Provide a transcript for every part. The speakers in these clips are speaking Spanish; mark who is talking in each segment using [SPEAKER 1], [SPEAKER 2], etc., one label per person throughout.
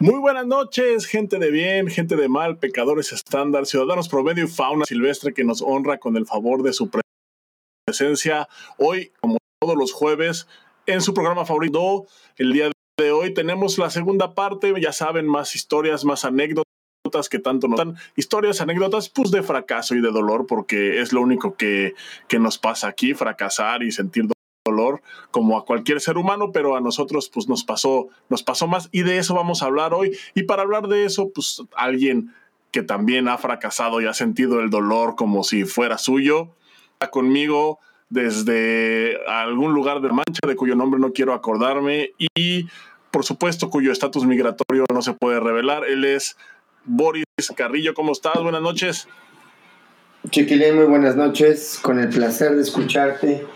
[SPEAKER 1] Muy buenas noches, gente de bien, gente de mal, pecadores estándar, ciudadanos promedio y fauna silvestre que nos honra con el favor de su presencia. Hoy, como todos los jueves, en su programa favorito, el día de hoy tenemos la segunda parte, ya saben, más historias, más anécdotas que tanto nos dan historias, anécdotas, pues de fracaso y de dolor, porque es lo único que, que nos pasa aquí, fracasar y sentir dolor como a cualquier ser humano, pero a nosotros pues nos pasó, nos pasó más y de eso vamos a hablar hoy. Y para hablar de eso, pues alguien que también ha fracasado y ha sentido el dolor como si fuera suyo, está conmigo desde algún lugar de Mancha, de cuyo nombre no quiero acordarme, y por supuesto cuyo estatus migratorio no se puede revelar. Él es Boris Carrillo. ¿Cómo estás? Buenas noches.
[SPEAKER 2] Chiquilín, muy buenas noches. Con el placer de escucharte.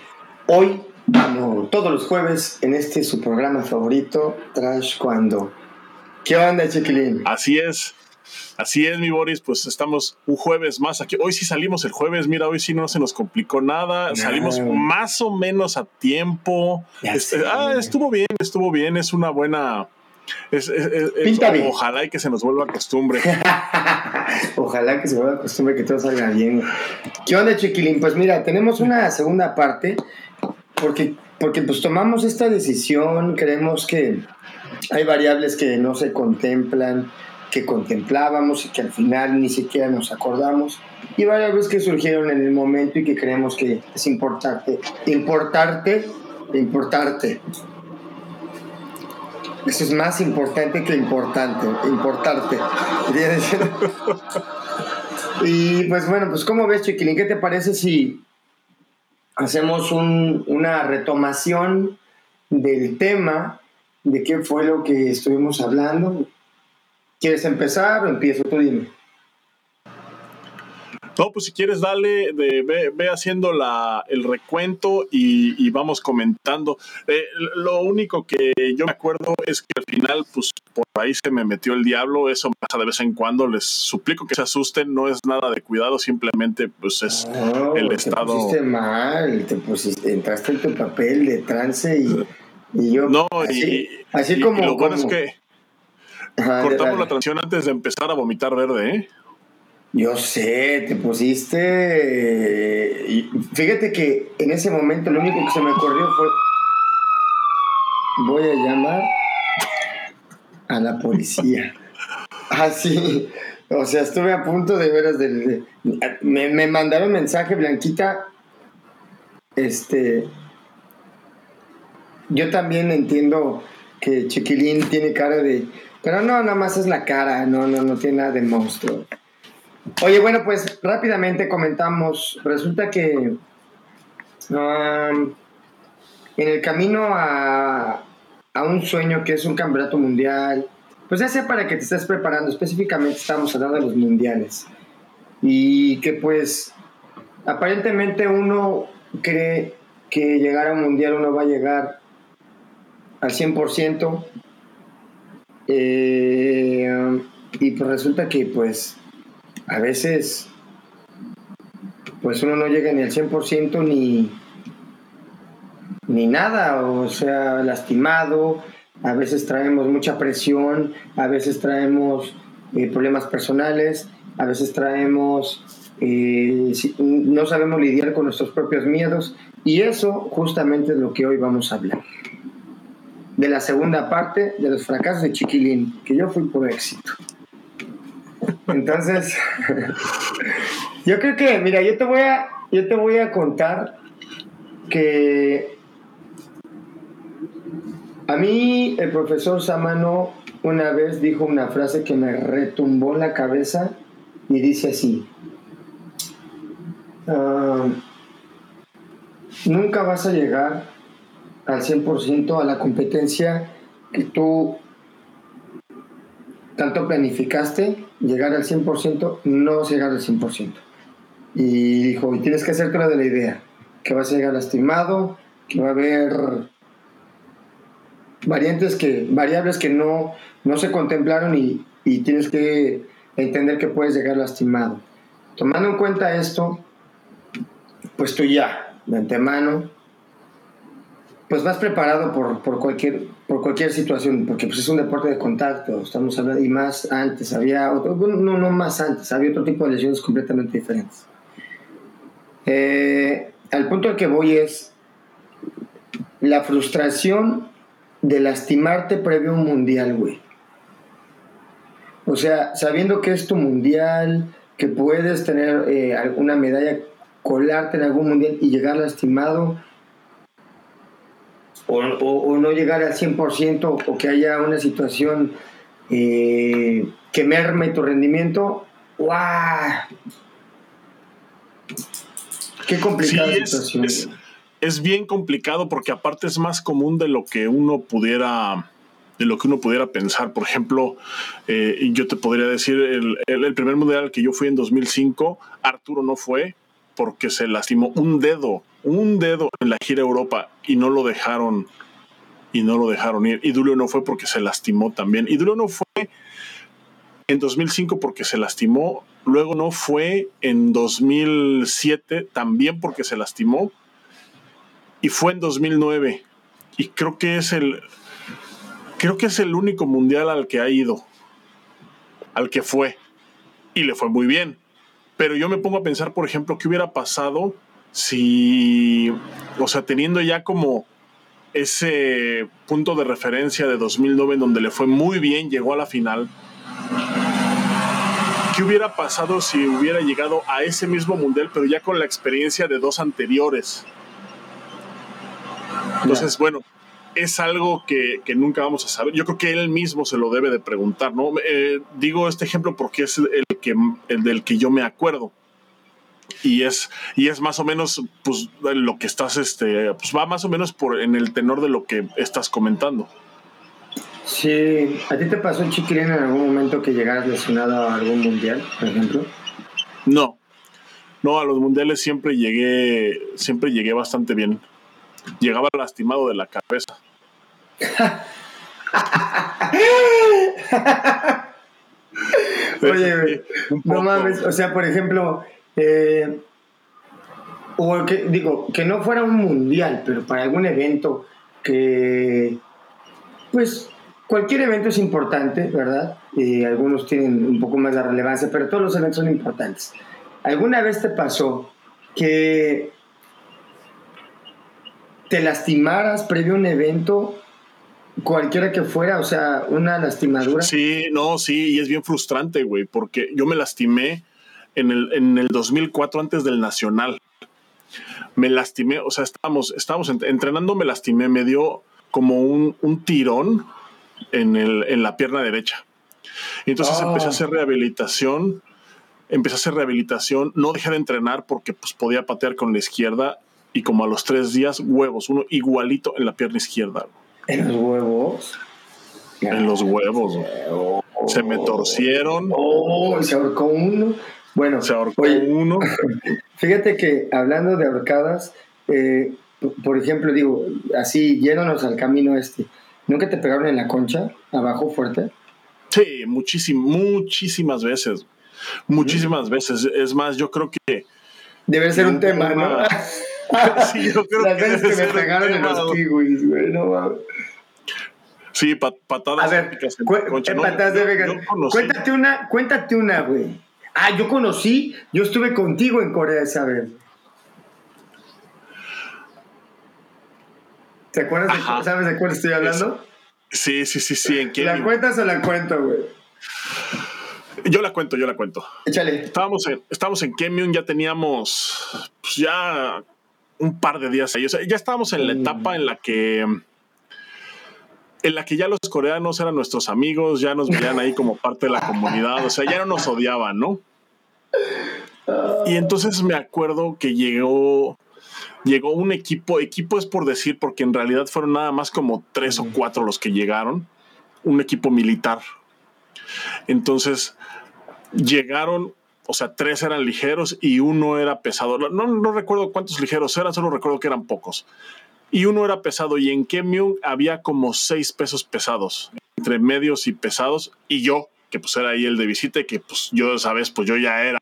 [SPEAKER 2] Hoy como todos los jueves en este su programa favorito, Trash Cuando. ¿Qué onda, Chiquilín?
[SPEAKER 1] Así es. Así es, mi Boris, pues estamos un jueves más aquí. Hoy sí salimos el jueves, mira, hoy sí no se nos complicó nada. Salimos más o menos a tiempo. Este, ah, estuvo bien, estuvo bien, es una buena... Es, ojalá y que se nos vuelva costumbre.
[SPEAKER 2] ojalá que se vuelva costumbre que todo salga bien. ¿Qué onda, Chiquilín? Pues mira, tenemos una segunda parte porque, porque pues tomamos esta decisión, creemos que hay variables que no se contemplan, que contemplábamos y que al final ni siquiera nos acordamos, y variables que surgieron en el momento y que creemos que es importante, importarte, importarte. Eso es más importante que importante, importarte. y pues bueno, pues ¿cómo ves, Chiquilín? ¿Qué te parece si hacemos una retomación del tema, de qué fue lo que estuvimos hablando. ¿Quieres empezar o empiezo? Tú dime.
[SPEAKER 1] No, pues si quieres, dale, de, ve, haciendo la, el recuento y, vamos comentando. Eh, lo único que yo me acuerdo es que al final, pues por ahí se me metió el diablo. Eso pasa de vez en cuando. Les suplico que se asusten. No es nada de cuidado, simplemente, pues es el estado.
[SPEAKER 2] Te pusiste mal, te pusiste, entraste en tu papel de trance y, y yo.
[SPEAKER 1] No, y, así como. lo bueno es que. cortamos la transición antes de empezar a vomitar verde, ¿eh?
[SPEAKER 2] Yo sé, te pusiste... Fíjate que en ese momento lo único que se me ocurrió fue... Voy a llamar a la policía. Así. Ah, o sea, estuve a punto de veras de... me, me mandaron mensaje, Blanquita. Este... Yo también entiendo que Chiquilín tiene cara de... Pero no, nada más es la cara, no, no, no tiene nada de monstruo. Oye, bueno, pues rápidamente comentamos. Resulta que en el camino a, a, un sueño que es un campeonato mundial, pues ya sea para que te estés preparando, específicamente estamos hablando de los mundiales. Y que pues aparentemente uno cree que llegar a un mundial uno va a llegar al 100%. Eh, y pues resulta que pues a veces pues uno no llega ni al 100% ni, ni nada, o sea, lastimado, a veces traemos mucha presión, a veces traemos eh, problemas personales, a veces traemos, eh, no sabemos lidiar con nuestros propios miedos y eso justamente es lo que hoy vamos a hablar. De la segunda parte de los fracasos de Chiquilín, que yo fui por éxito. Entonces, yo creo que, mira, yo te voy a, yo te voy a contar que a mí el profesor Samano una vez dijo una frase que me retumbó la cabeza y dice así, ah, nunca vas a llegar al 100% a la competencia que tú tanto planificaste llegar al 100%, no vas a llegar al 100%. Y dijo, y tienes que hacerte de la idea, que vas a llegar lastimado, que va a haber variantes que, variables que no, no se contemplaron y, y tienes que entender que puedes llegar lastimado. Tomando en cuenta esto, pues tú ya, de antemano, pues vas preparado por, por, cualquier, por cualquier situación, porque pues es un deporte de contacto, estamos hablando, y más antes, había otro, no, no más antes, había otro tipo de lesiones completamente diferentes. Eh, al punto al que voy es la frustración de lastimarte previo a un mundial, güey. O sea, sabiendo que es tu mundial, que puedes tener eh, alguna medalla, colarte en algún mundial y llegar lastimado, o, no llegar al 100% o que haya una situación eh, que merme tu rendimiento, ¡guau! Qué complicada situación.
[SPEAKER 1] Es, bien complicado porque aparte es más común de lo que uno pudiera de lo que uno pudiera pensar. Por ejemplo, eh, yo te podría decir, el, el, primer mundial que yo fui en 2005, Arturo no fue porque se lastimó un dedo un dedo en la gira Europa y no lo dejaron y no lo dejaron ir. Y Dulio no fue porque se lastimó también. Y Dulio no fue en 2005 porque se lastimó. Luego no fue en 2007 también porque se lastimó. Y fue en 2009. Y creo que es el creo que es el único mundial al que ha ido. Al que fue. Y le fue muy bien. Pero yo me pongo a pensar, por ejemplo, qué hubiera pasado si, o sea, teniendo ya como ese punto de referencia de 2009 en donde le fue muy bien, llegó a la final. ¿Qué hubiera pasado si hubiera llegado a ese mismo mundial, pero ya con la experiencia de dos anteriores? Entonces, bueno, es algo que, nunca vamos a saber. Yo creo que él mismo se lo debe de preguntar, ¿no? Eh, digo este ejemplo porque es el, que, el del que yo me acuerdo y es, y es más o menos pues, lo que estás, este, pues va más o menos por en el tenor de lo que estás comentando.
[SPEAKER 2] Sí, ¿a ti te pasó, Chiquilín, en algún momento que llegaras lesionado a algún mundial, por ejemplo?
[SPEAKER 1] No, no, a los mundiales siempre llegué, siempre llegué bastante bien. Llegaba lastimado de la cabeza.
[SPEAKER 2] Oye, no mames, o sea, por ejemplo, eh, o que, digo, que no fuera un mundial, pero para algún evento que, pues, cualquier evento es importante, ¿verdad? Y algunos tienen un poco más de relevancia, pero todos los eventos son importantes. ¿Alguna vez te pasó que te lastimaras previo a un evento, cualquiera que fuera, o sea, una lastimadura?
[SPEAKER 1] Sí, no, sí, y es bien frustrante, güey, porque yo me lastimé en el, en el 2004 antes del Nacional. Me lastimé, o sea, estábamos, estábamos entrenando, me lastimé, me dio como un, un tirón en, el, en la pierna derecha. Y entonces ah. empecé a hacer rehabilitación, empecé a hacer rehabilitación, no dejé de entrenar porque pues, podía patear con la izquierda y como a los tres días, huevos, uno igualito en la pierna izquierda.
[SPEAKER 2] ¿En los huevos?
[SPEAKER 1] En los huevos. Se me torcieron.
[SPEAKER 2] Oh, se ahorcó uno. Bueno,
[SPEAKER 1] se ahorcó uno.
[SPEAKER 2] Fíjate que hablando de ahorcadas, eh, por ejemplo, digo, así yéndonos al camino este, ¿nunca te pegaron en la concha, abajo fuerte?
[SPEAKER 1] Sí, muchísimas, muchísimas veces. Muchísimas veces. Es más, yo creo que.
[SPEAKER 2] Debe ser un tema, ¿no?
[SPEAKER 1] sí, yo creo Las
[SPEAKER 2] veces que me pegaron en los kiwis, güey, no
[SPEAKER 1] Sí, patadas.
[SPEAKER 2] A ver, concha. patadas de Cuéntate una, cuéntate una, güey. Ah, yo conocí, yo estuve contigo en Corea esa vez. ¿Te acuerdas? De, ¿Sabes de cuál estoy hablando?
[SPEAKER 1] Sí, sí, sí, sí. ¿En
[SPEAKER 2] ¿La cuentas o la cuento, güey?
[SPEAKER 1] Yo la cuento, yo la cuento.
[SPEAKER 2] Échale.
[SPEAKER 1] Estábamos en, estábamos en Kemion, ya teníamos pues ya un par de días ahí. O sea, ya estábamos en la mm. etapa en la que en la que ya los coreanos eran nuestros amigos, ya nos veían ahí como parte de la comunidad, o sea, ya no nos odiaban, ¿no? Y entonces me acuerdo que llegó, llegó un equipo, equipo es por decir, porque en realidad fueron nada más como tres o cuatro los que llegaron, un equipo militar. Entonces llegaron, o sea, tres eran ligeros y uno era pesado. No, no recuerdo cuántos ligeros eran, solo recuerdo que eran pocos y uno era pesado y en Kemyung había como seis pesos pesados, entre medios y pesados, y yo, que pues era ahí el de visita, que pues yo, sabes, pues yo ya era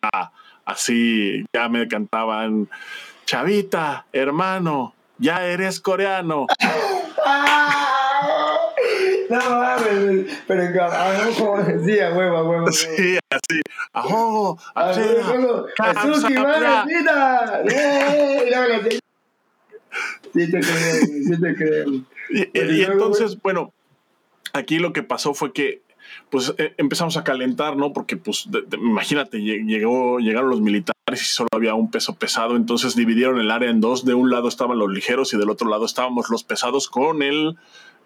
[SPEAKER 1] así, ya me cantaban, chavita, hermano, ya eres coreano.
[SPEAKER 2] No mames, pero como decía, huevo, huevo.
[SPEAKER 1] Sí, así. ¡Ajo!
[SPEAKER 2] ¡Azuki, vida! Sí te creo, sí te creo.
[SPEAKER 1] Y, entonces, bueno, aquí lo que pasó fue que pues eh, empezamos a calentar, ¿no? Porque, pues, imagínate, llegó, llegaron los militares y solo había un peso pesado, entonces dividieron el área en dos. De un lado estaban los ligeros y del otro lado estábamos los pesados con el,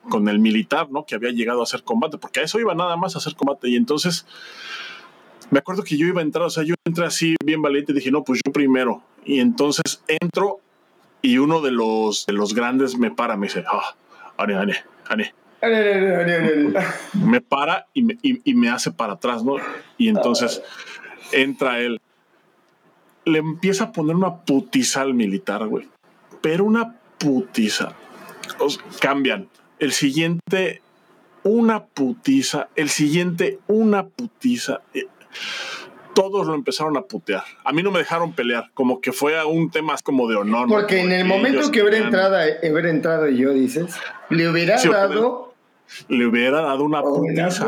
[SPEAKER 1] con el militar, ¿no? Que había llegado a hacer combate, porque a eso iba nada más a hacer combate. Y entonces, me acuerdo que yo iba a entrar, o sea, yo entré así bien valiente y dije, no, pues yo primero. Y entonces entro y uno de los, de los grandes me para, me dice, ah, Ane, Ane, Ane me para y me, y, me, hace para atrás, ¿no? Y entonces entra él. Le empieza a poner una putiza al militar, güey. Pero una putiza. cambian. El siguiente, una putiza. El siguiente, una putiza. Eh, todos lo empezaron a putear. A mí no me dejaron pelear, como que fue un tema como de honor.
[SPEAKER 2] Porque en el momento que hubiera entrado, hubiera entrado yo, dices, le hubiera dado
[SPEAKER 1] le hubiera dado una putiza.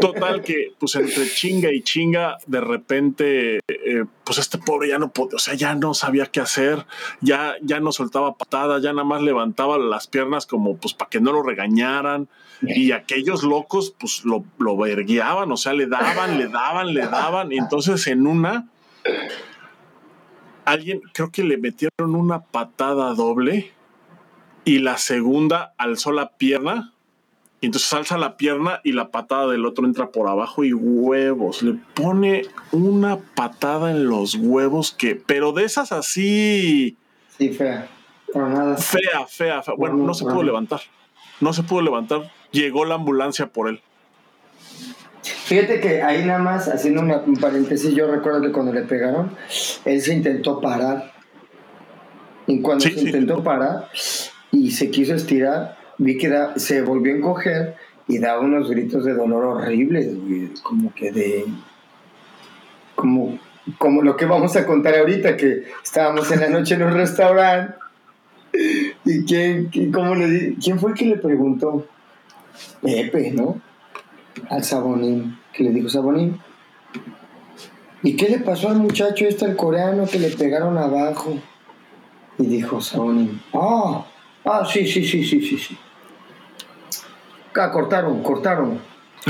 [SPEAKER 1] Total que, pues entre chinga y chinga, de repente, eh, pues este pobre ya no podía, o sea, ya no sabía qué hacer, ya, ya no soltaba patadas, ya nada más levantaba las piernas como, pues, para que no lo regañaran. Y aquellos locos, pues, lo, lo verguiaban, o sea, le daban, le daban, le daban. Y entonces en una, alguien, creo que le metieron una patada doble y la segunda alzó la pierna. Y entonces alza la pierna y la patada del otro entra por abajo y huevos. Le pone una patada en los huevos que, pero de esas así.
[SPEAKER 2] Sí, fea. nada.
[SPEAKER 1] Fea, fea, fea. Bueno, no, se pudo levantar. No se pudo levantar. Llegó la ambulancia por él.
[SPEAKER 2] Fíjate que ahí nada más, haciendo un paréntesis, yo recuerdo que cuando le pegaron, él se intentó parar. Y cuando se intentó parar, y se quiso estirar, vi que se volvió a encoger y daba unos gritos de dolor horribles, como que de... Como, como lo que vamos a contar ahorita, que estábamos en la noche en un restaurante y quién, cómo le, quién fue el que le preguntó, Pepe, ¿no? Al Sabonín, que le dijo Sabonín. ¿Y qué le pasó al muchacho este, al coreano, que le pegaron abajo? Y dijo Sabonín, ah, Ah, sí, sí, sí, sí, sí, sí. Ah, cortaron, cortaron.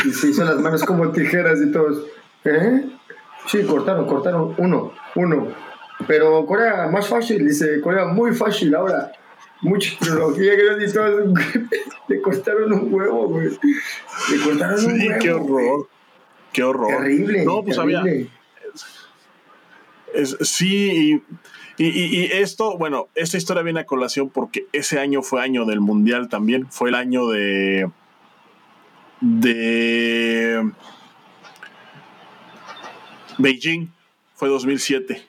[SPEAKER 2] Y se hizo las manos como tijeras y todos. ¿Eh? Sí, cortaron, cortaron uno, uno. Pero Corea más fácil, dice Corea muy fácil ahora. Mucha tecnología y todo. Le cortaron un huevo, güey. Le cortaron un huevo.
[SPEAKER 1] Qué horror. Qué horror.
[SPEAKER 2] Terrible.
[SPEAKER 1] No, pues había. Es, sí, y, esto, bueno, esta historia viene a colación porque ese año fue año del Mundial también. Fue el año de. de. Beijing. Fue 2007.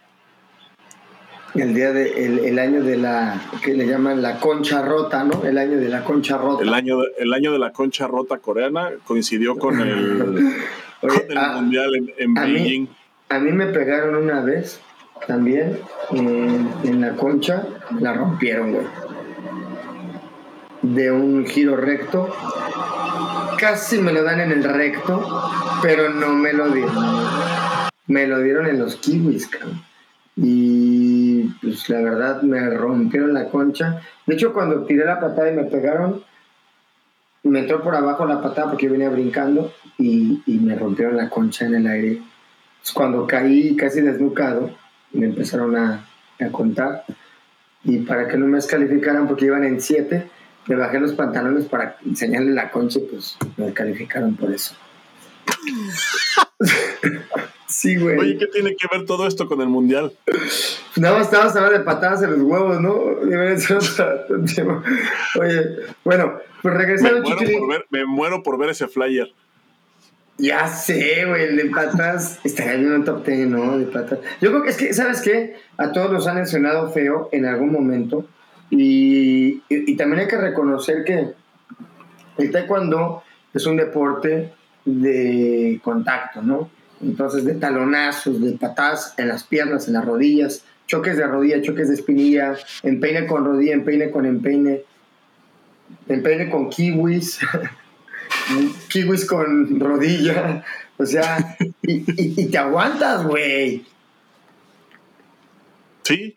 [SPEAKER 2] El día de, el, año de la, que le llaman la concha rota, ¿no? El año de la concha rota.
[SPEAKER 1] El año de, el año de la concha rota coreana coincidió con el, mundial en, Beijing.
[SPEAKER 2] a mí me pegaron una vez también en, la concha la rompieron. De un giro recto. Casi me lo dan en el recto, pero no me lo dieron. Me lo dieron en los kiwis, cabrón. Y pues la verdad me rompieron la concha. De hecho, cuando tiré la patada y me pegaron, me entró por abajo la patada porque yo venía brincando y, y me rompieron la concha en el aire. cuando caí casi desnucado, me empezaron a, a contar. Y para que no me descalificaran porque iban en 7, me bajé los pantalones para enseñarle la concha pues me descalificaron por eso. sí, güey.
[SPEAKER 1] Oye, ¿qué tiene que ver todo esto con el mundial?
[SPEAKER 2] Nada más estabas hablando de patadas en los huevos, ¿no? Oye, bueno, pues regresando
[SPEAKER 1] me muero por ver ese flyer.
[SPEAKER 2] Ya sé, güey, el de patas estaría en un top 10, ¿no? De patas. Yo creo que es que, ¿sabes qué? A todos nos han mencionado feo en algún momento. Y, y, también hay que reconocer que el taekwondo es un deporte de contacto, ¿no? Entonces, de talonazos, de patadas en las piernas, en las rodillas, choques de rodilla, choques de espinilla, empeine con rodilla, empeine con empeine, empeine con kiwis, kiwis con rodilla, o sea, y, te aguantas, güey.
[SPEAKER 1] Sí,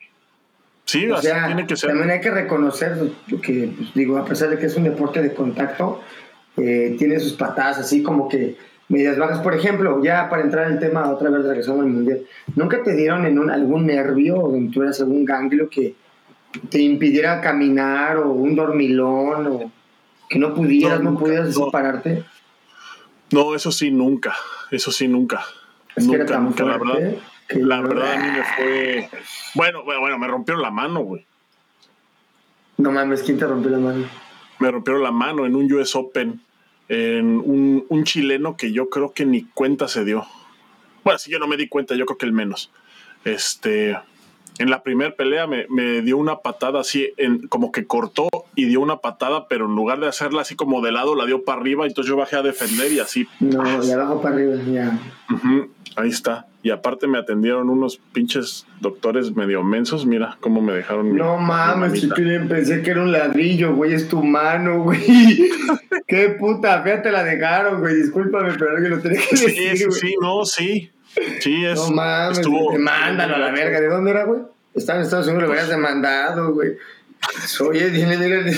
[SPEAKER 1] sí,
[SPEAKER 2] o sea, tiene que ser. También hay que reconocer que, pues, digo, a pesar de que es un deporte de contacto, eh, tiene sus patadas así como que medias bajas. Por ejemplo, ya para entrar en el tema otra vez regresando al mundial, ¿nunca te dieron en un, algún nervio o tuvieras algún ganglio que te impidiera caminar o un dormilón o que no pudieras, no, pudieras pararte?
[SPEAKER 1] No, eso sí, nunca. Eso sí, nunca. nunca, nunca, la verdad. La verdad a mí me fue. Bueno, bueno, bueno, me rompieron la mano, güey.
[SPEAKER 2] No mames, ¿quién te rompió la mano?
[SPEAKER 1] Me rompieron la mano en un US Open en un, un, chileno que yo creo que ni cuenta se dio. Bueno, si yo no me di cuenta, yo creo que el menos. Este, en la primera pelea me, me, dio una patada así, en, como que cortó y dio una patada, pero en lugar de hacerla así como de lado, la dio para arriba, entonces yo bajé a defender y así.
[SPEAKER 2] No, de abajo para arriba, ya.
[SPEAKER 1] ahí está. Y aparte me atendieron unos pinches doctores medio mensos. Mira cómo me dejaron.
[SPEAKER 2] No mames, pensé que era un ladrillo, güey. Es tu mano, güey. Qué puta fea te la dejaron, güey. Discúlpame, pero que lo tenía que decir.
[SPEAKER 1] Sí, sí, no, sí. Sí, es.
[SPEAKER 2] No mames, estuvo, demándalo a la verga. ¿De dónde era, güey? Estaba en Estados Unidos, lo habías demandado, güey. Oye, dile, dile,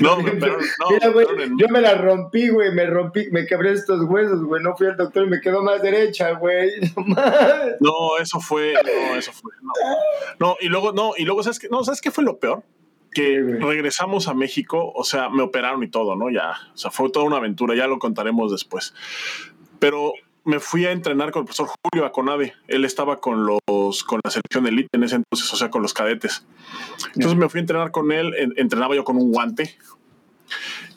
[SPEAKER 2] No, pero, no, Mira, güey, yo me la rompí, güey, me rompí, me quebré estos huesos, güey, no fui al doctor y me quedó más derecha, güey.
[SPEAKER 1] No, eso fue, no, eso fue, no. No, y luego, no, y luego, ¿sabes qué? No, ¿sabes qué fue lo peor? Que regresamos a México, o sea, me operaron y todo, ¿no? Ya, o sea, fue toda una aventura, ya lo contaremos después. Pero me fui a entrenar con el profesor Julio Aconade. Él estaba con los con la selección elite en ese entonces, o sea, con los cadetes. Entonces me fui a entrenar con él. entrenaba yo con un guante.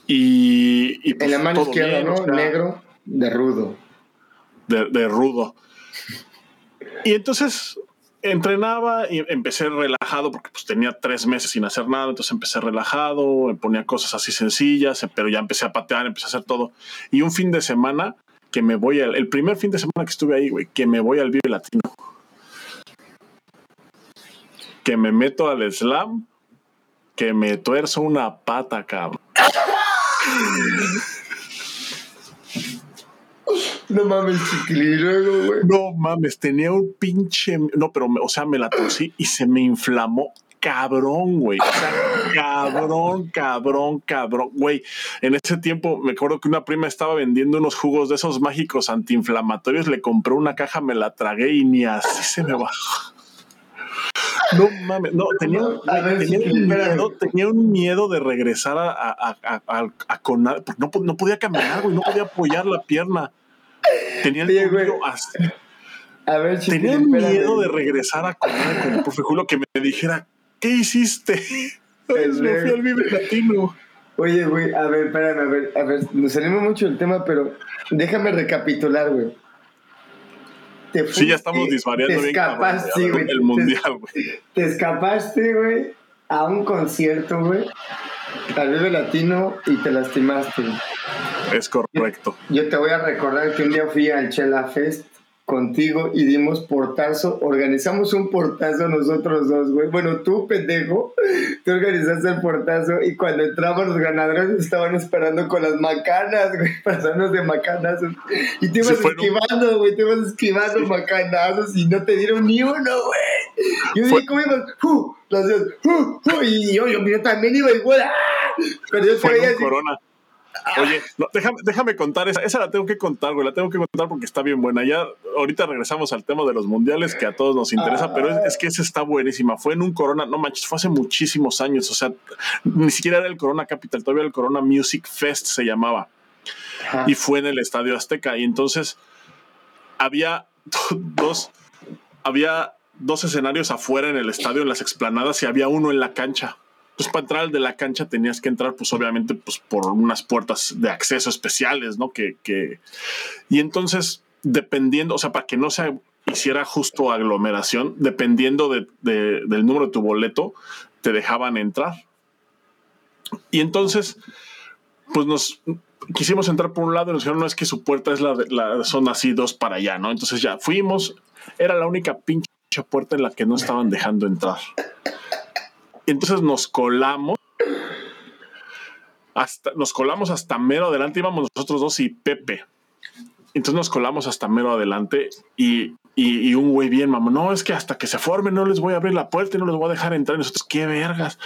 [SPEAKER 1] Y,
[SPEAKER 2] en la pues, mano izquierda, ¿no? Negro, de rudo.
[SPEAKER 1] De, rudo. Y entonces entrenaba y empecé relajado porque pues tenía tres meses sin hacer nada, entonces empecé relajado, me ponía cosas así sencillas, pero ya empecé a patear, empecé a hacer todo. Y un fin de semana que me voy al. El primer fin de semana que estuve ahí, güey, que me voy al Vive Latino. Que me meto al slam, que me tuerzo una pata, cabrón.
[SPEAKER 2] No mames, chiquilino, güey.
[SPEAKER 1] No mames, tenía un pinche. No, pero, o sea, me la tosí y se me inflamó cabrón, güey. O sea, cabrón, cabrón, cabrón. Güey, en ese tiempo me acuerdo que una prima estaba vendiendo unos jugos de esos mágicos antiinflamatorios. Le compré una caja, me la tragué y ni así se me bajó. No mames, no, tenía, un miedo, de regresar a, a, a, a Conar, no, no podía caminar, güey, no podía apoyar la pierna. Tenía el miedo así. A ver, Tenía miedo de regresar a comer con el profe Julio que me dijera, ¿qué hiciste? Pues me fui al Vive Latino.
[SPEAKER 2] Oye, güey, a ver, espérame, a ver, a ver, nos salimos mucho del tema, pero déjame recapitular, güey.
[SPEAKER 1] Sí, ya estamos disvariando
[SPEAKER 2] te escapaste, güey.
[SPEAKER 1] El mundial, güey.
[SPEAKER 2] Te escapaste, güey, a un concierto, güey, al Vive Latino y te lastimaste.
[SPEAKER 1] Es correcto.
[SPEAKER 2] Yo, yo, te voy a recordar que un día fui al Chela Fest contigo y dimos portazo, organizamos un portazo nosotros dos, güey. Bueno, tú, pendejo, tú organizaste el portazo y cuando entramos los ganadores estaban esperando con las macanas, güey, pasarnos de macanazos. Y te ibas esquivando, güey, te ibas esquivando macanazos y no te dieron ni uno, güey. Yo dije, ¿cómo ibas? ¡Uh! Los dos, ¡Uh! ¡Uh! Y yo, yo, también iba igual, ¡ah!
[SPEAKER 1] Pero yo te veía corona. Oye, déjame, déjame, contar esa, esa la tengo que contar, güey, la tengo que contar porque está bien buena. Ya ahorita regresamos al tema de los mundiales que a todos nos interesa, pero es, que esa está buenísima. Fue en un Corona, no manches, fue hace muchísimos años, o sea, ni siquiera era el Corona Capital, todavía el Corona Music Fest se llamaba. Y fue en el Estadio Azteca y entonces había dos había dos escenarios afuera en el estadio en las explanadas y había uno en la cancha pues para entrar al de la cancha tenías que entrar, pues obviamente, pues por unas puertas de acceso especiales, ¿no? Que, que... Y entonces, dependiendo, o sea, para que no se hiciera justo aglomeración, dependiendo de, del número de tu boleto, te dejaban entrar. Y entonces, pues nos quisimos entrar por un lado y nos dijeron, no, es que su puerta es la, la son así dos para allá, ¿no? Entonces ya fuimos, era la única pinche puerta en la que no estaban dejando entrar. Entonces nos colamos. Hasta, nos colamos hasta mero adelante, íbamos nosotros dos y Pepe. Entonces nos colamos hasta mero adelante y, y, un güey bien, mamá, no, es que hasta que se formen no les voy a abrir la puerta y no les voy a dejar entrar. Y nosotros, qué vergas.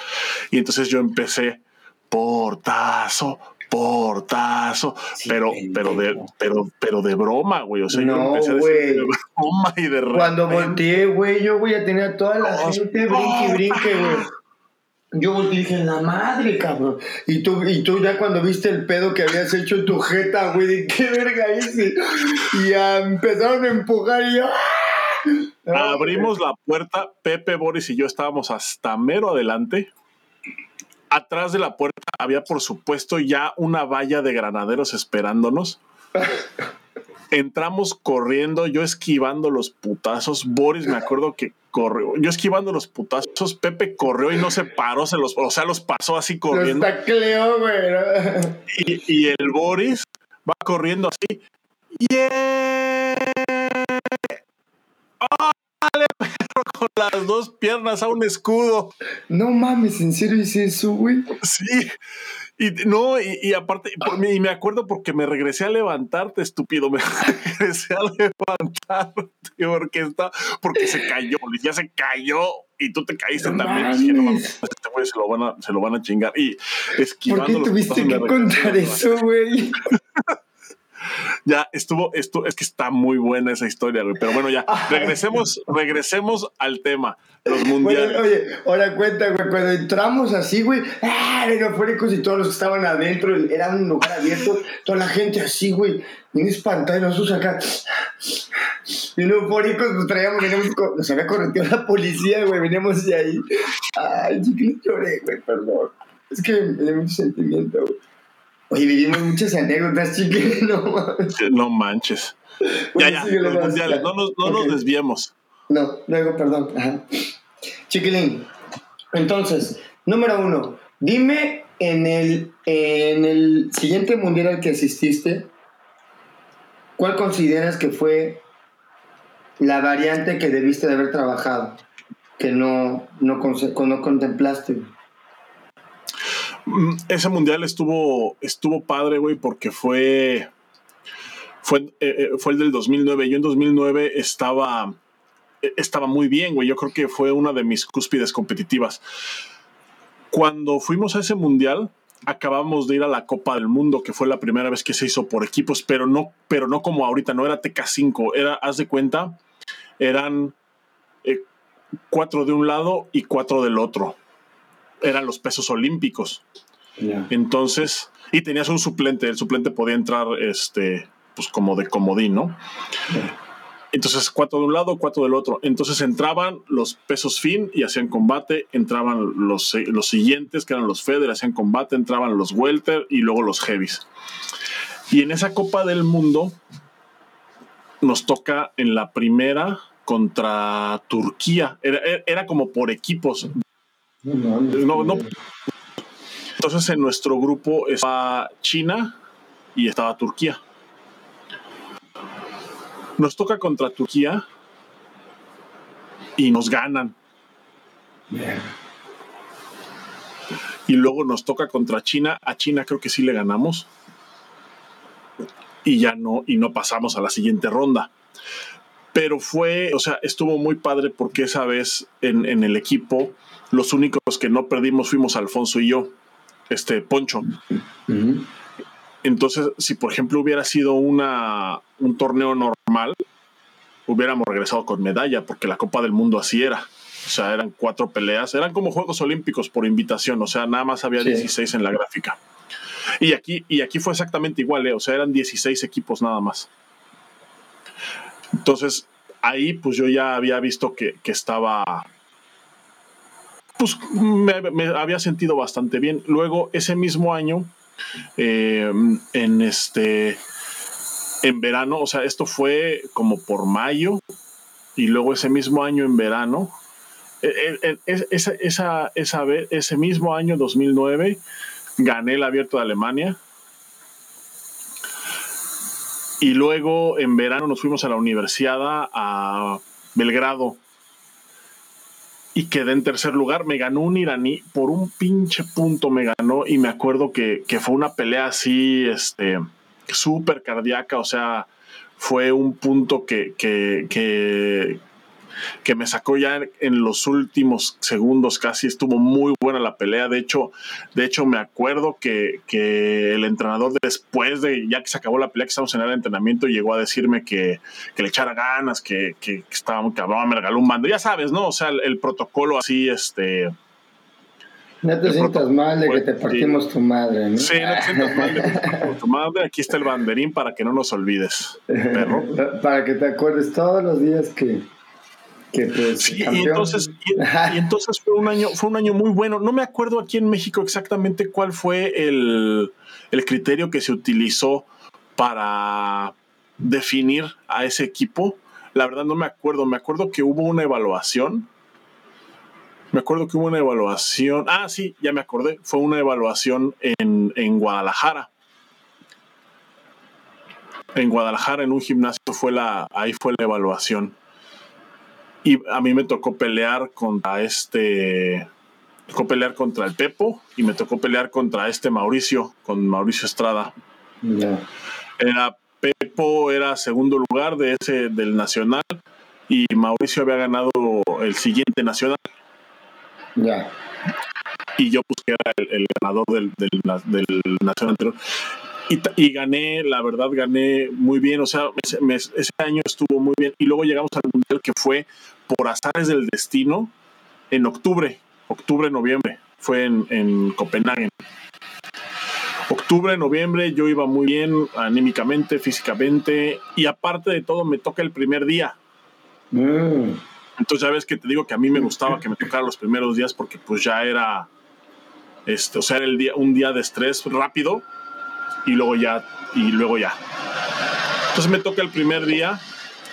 [SPEAKER 1] Y entonces yo empecé, portazo, portazo, pero, pero de, pero, pero de broma, güey. O sea,
[SPEAKER 2] no,
[SPEAKER 1] yo empecé a decir de broma y de
[SPEAKER 2] Cuando volteé, güey, yo voy a tener a toda la gente brinque y brinque, güey. Yo volteé y dije, la madre, cabrón. Y tú, y tú ya cuando viste el pedo que habías hecho en tu jeta, güey, de qué verga hice. Y ya empezaron a empujar y yo. ¡ah!
[SPEAKER 1] Abrimos la puerta, Pepe, Boris y yo estábamos hasta mero adelante Atrás de la puerta había, por supuesto, ya una valla de granaderos esperándonos. Entramos corriendo, yo esquivando los putazos. Boris, me acuerdo que corrió. Yo esquivando los putazos. Pepe corrió y no se paró, se los, o sea, los pasó así corriendo.
[SPEAKER 2] güey.
[SPEAKER 1] Y, el Boris va corriendo así. Con las dos piernas a un escudo.
[SPEAKER 2] No mames, ¿en serio hice eso, güey?
[SPEAKER 1] Sí. Y no, y, aparte, y me acuerdo porque me regresé a levantarte, estúpido. Me regresé a levantarte porque está, porque se cayó, ya se cayó y tú te caíste también. Dije, no, este güey se lo van a, se lo van a chingar. Y esquivando.
[SPEAKER 2] ¿Por qué tuviste que contar eso, güey?
[SPEAKER 1] ya estuvo, esto es que está muy buena esa historia, Pero bueno, ya, regresemos, regresemos al tema, los mundiales.
[SPEAKER 2] oye, ahora cuenta, güey, cuando entramos así, güey, ¡ah! y todos los que estaban adentro, era un lugar abierto, toda la gente así, güey, bien espantada y nosotros acá. Bien eufóricos, nos traíamos, veníamos, nos había correteado la policía, güey, veníamos de ahí. Ay, chiquillo, lloré, güey, perdón. Es que me dio mucho sentimiento, güey. Oye, vivimos muchas anécdotas, chiquilín, no
[SPEAKER 1] No manches. ya, ya, los mundiales, no nos, no nos desviemos.
[SPEAKER 2] No, luego, perdón. Ajá. Chiquilín, entonces, número uno, dime en el, en el siguiente mundial al que asististe, ¿cuál consideras que fue la variante que debiste de haber trabajado, que no, no, no contemplaste?
[SPEAKER 1] Mm, ese mundial estuvo, estuvo padre, güey, porque fue, fue, eh, eh, fue el del 2009. Yo en 2009 estaba, eh, estaba muy bien, güey. Yo creo que fue una de mis cúspides competitivas. Cuando fuimos a ese mundial, acabamos de ir a la Copa del Mundo, que fue la primera vez que se hizo por equipos, pero no, pero no como ahorita, no era TK5, era, haz de cuenta, eran cuatro de un lado y cuatro del otro eran los pesos olímpicos. Entonces, y tenías un suplente, el suplente podía entrar este, pues como de comodín, ¿no? Entonces, cuatro de un lado, cuatro del otro. Entonces entraban los pesos fin y hacían combate, entraban los, los siguientes, que eran los Feder, hacían combate, entraban los Welter y luego los Heavies. Y en esa Copa del Mundo nos toca en la primera contra Turquía. Era, era como por equipos. No, no. Entonces en nuestro grupo estaba China y estaba Turquía. Nos toca contra Turquía y nos ganan. Y luego nos toca contra China. A China creo que sí le ganamos. Y ya no, y no pasamos a la siguiente ronda. Pero fue, o sea, estuvo muy padre porque esa vez en, en el equipo los únicos que no perdimos fuimos Alfonso y yo, este Poncho. Entonces, si por ejemplo hubiera sido una, un torneo normal, hubiéramos regresado con medalla, porque la Copa del Mundo así era. O sea, eran cuatro peleas, eran como Juegos Olímpicos por invitación, o sea, nada más había 16 en la gráfica. Y aquí, y aquí fue exactamente igual, ¿eh? o sea, eran 16 equipos nada más. Entonces, ahí pues yo ya había visto que, que estaba pues me, había sentido bastante bien. Luego, ese mismo año, eh, en este, en verano, o sea, esto fue como por mayo, y luego ese mismo año en verano, eh, eh, esa, esa, esa, ese mismo año, 2009, gané el abierto de Alemania. Y luego en verano nos fuimos a la universidad a Belgrado y quedé en tercer lugar. Me ganó un iraní por un pinche punto, me ganó y me acuerdo que, que fue una pelea así, este, súper cardíaca, o sea, fue un punto que, que, que, que me sacó ya en los últimos segundos casi estuvo muy buena la pelea de hecho de hecho me acuerdo que, que el entrenador después de ya que se acabó la pelea que estábamos en el entrenamiento llegó a decirme que, que le echara ganas que, que, estaba muy cabrón me regaló un mando ya sabes no o sea el, el protocolo así este
[SPEAKER 2] no te sientas mal de que te partimos tu madre, ¿no?
[SPEAKER 1] Sí, no te sientas mal de que te partimos tu madre. Aquí está el banderín para que no nos olvides, perro.
[SPEAKER 2] para que te acuerdes todos los días que, pues,
[SPEAKER 1] y entonces, y, entonces fue un año, fue un año muy bueno. No me acuerdo aquí en México exactamente cuál fue el, el criterio que se utilizó para definir a ese equipo. La verdad no me acuerdo. Me acuerdo que hubo una evaluación. Me acuerdo que hubo una evaluación. Ah, sí, ya me acordé. Fue una evaluación en, en Guadalajara. En Guadalajara, en un gimnasio, fue la, ahí fue la evaluación. Y a mí me tocó pelear contra este. tocó pelear contra el Pepo y me tocó pelear contra este Mauricio, con Mauricio Estrada. Era Pepo era segundo lugar de ese del Nacional y Mauricio había ganado el siguiente Nacional.
[SPEAKER 2] Ya.
[SPEAKER 1] Y yo pues que era el, ganador del, del, del Nacional anterior. Y, gané, la verdad, gané muy bien. O sea, ese, año estuvo muy bien. Y luego llegamos al Mundial que fue por azares del destino en octubre, octubre, noviembre. Fue en, en Copenhague. Octubre, noviembre, yo iba muy bien anímicamente, físicamente. Y aparte de todo, me toca el primer día. Mm. Entonces ya ves que te digo que a mí me gustaba que me tocara los primeros días porque pues ya era, este, o sea, era el día, un día de estrés rápido y luego ya, y luego ya. Entonces me toca el primer día,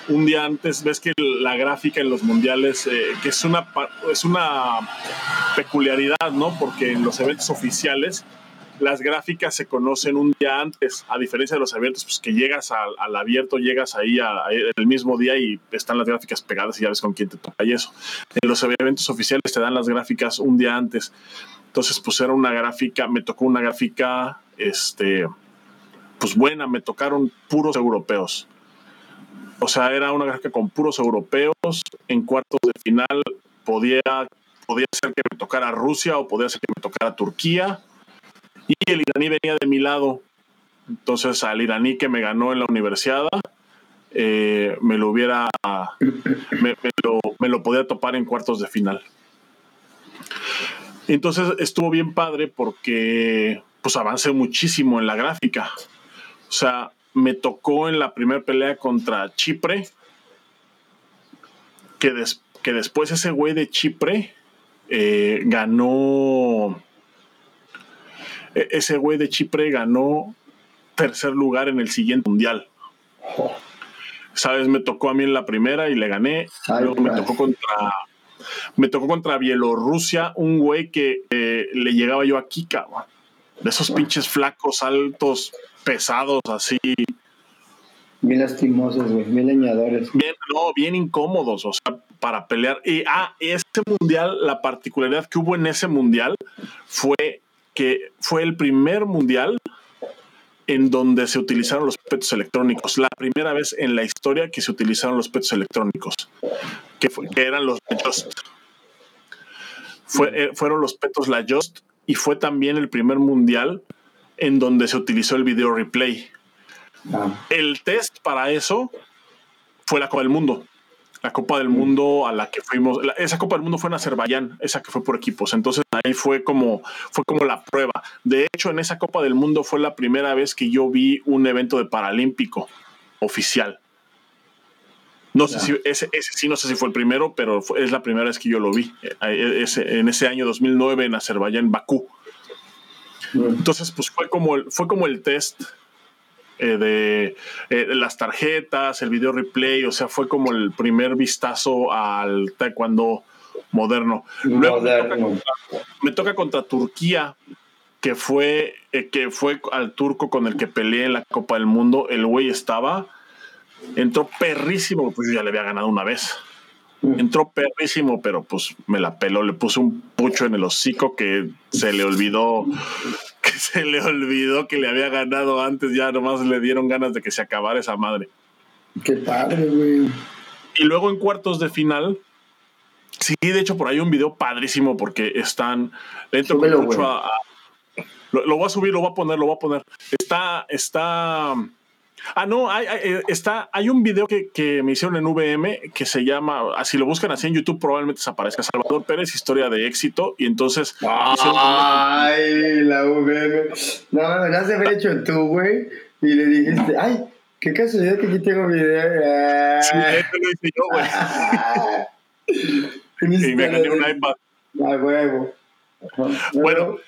[SPEAKER 1] un día antes, ves que la gráfica en los mundiales, eh, que es una, es una peculiaridad, ¿no? Porque en los eventos oficiales las gráficas se conocen un día antes, a diferencia de los eventos, pues que llegas al, abierto, llegas ahí el mismo día y están las gráficas pegadas y ya ves con quién te toca y eso. En los eventos oficiales te dan las gráficas un día antes. Entonces, pues era una gráfica, me tocó una gráfica, este, pues buena, me tocaron puros europeos. O sea, era una gráfica con puros europeos. En cuartos de final podía, podía ser que me tocara Rusia o podía ser que me tocara Turquía. Y el iraní venía de mi lado. Entonces, al iraní que me ganó en la universidad, eh, me lo hubiera, me, lo, me lo podía topar en cuartos de final. Entonces estuvo bien padre porque pues avancé muchísimo en la gráfica. O sea, me tocó en la primera pelea contra Chipre, que, que después ese güey de Chipre eh, ganó, e, ese güey de Chipre ganó tercer lugar en el siguiente mundial. Sabes, me tocó a mí en la primera y le gané. Luego me tocó contra me tocó contra Bielorrusia, un güey que eh, le llegaba yo aquí, cabrón. De esos pinches flacos, altos, pesados, así.
[SPEAKER 2] Bien lastimosos, güey, bien leñadores.
[SPEAKER 1] Bien, no, bien incómodos, o sea, para pelear. Y, ah, ese mundial, la particularidad que hubo en ese mundial fue que fue el primer mundial en donde se utilizaron los petos electrónicos. La primera vez en la historia que se utilizaron los petos electrónicos, que, eran los Just. Eh, fueron los petos la Just y fue también el primer mundial en donde se utilizó el video replay. Ah. El test para eso fue la Copa del Mundo. La Copa del Mundo a la que fuimos, esa Copa del Mundo fue en Azerbaiyán, esa que fue por equipos. Entonces ahí fue como, fue como la prueba. De hecho, en esa Copa del Mundo fue la primera vez que yo vi un evento de paralímpico oficial. No sé si ese, sí, no sé si fue el primero, pero es la primera vez que yo lo vi. Eh, en ese año 2009 en Azerbaiyán, Bakú. Entonces, pues fue como el, fue como el test eh, eh, de, las tarjetas, el video replay, o sea, fue como el primer vistazo al taekwondo moderno. Luego Me, toca contra, Turquía, que fue, que fue al turco con el que peleé en la Copa del Mundo. El güey estaba entró perrísimo, pues yo ya le había ganado una vez. Mm. Entró perrísimo, pero pues me la peló, le puso un pucho en el hocico que se le olvidó, que se le olvidó que le había ganado antes, ya nomás le dieron ganas de que se acabara esa madre.
[SPEAKER 2] Qué padre, güey.
[SPEAKER 1] Y luego en cuartos de final, sí, de hecho por ahí un video padrísimo porque están, dentro mucho a, lo, voy a subir, lo voy a poner, lo voy a poner. Está, está Ah, no, hay, eh, está, hay un video que, me hicieron en VM que se llama, así lo buscan así en YouTube, probablemente desaparezca Salvador Pérez, historia de éxito, y entonces...
[SPEAKER 2] Ay, la VM. No, me has de haber hecho tú, güey, y le dijiste, ay, qué casualidad que aquí tengo video. Sí, eso lo hice
[SPEAKER 1] yo, güey. y me gané un iPad.
[SPEAKER 2] Ah, huevo.
[SPEAKER 1] Bueno,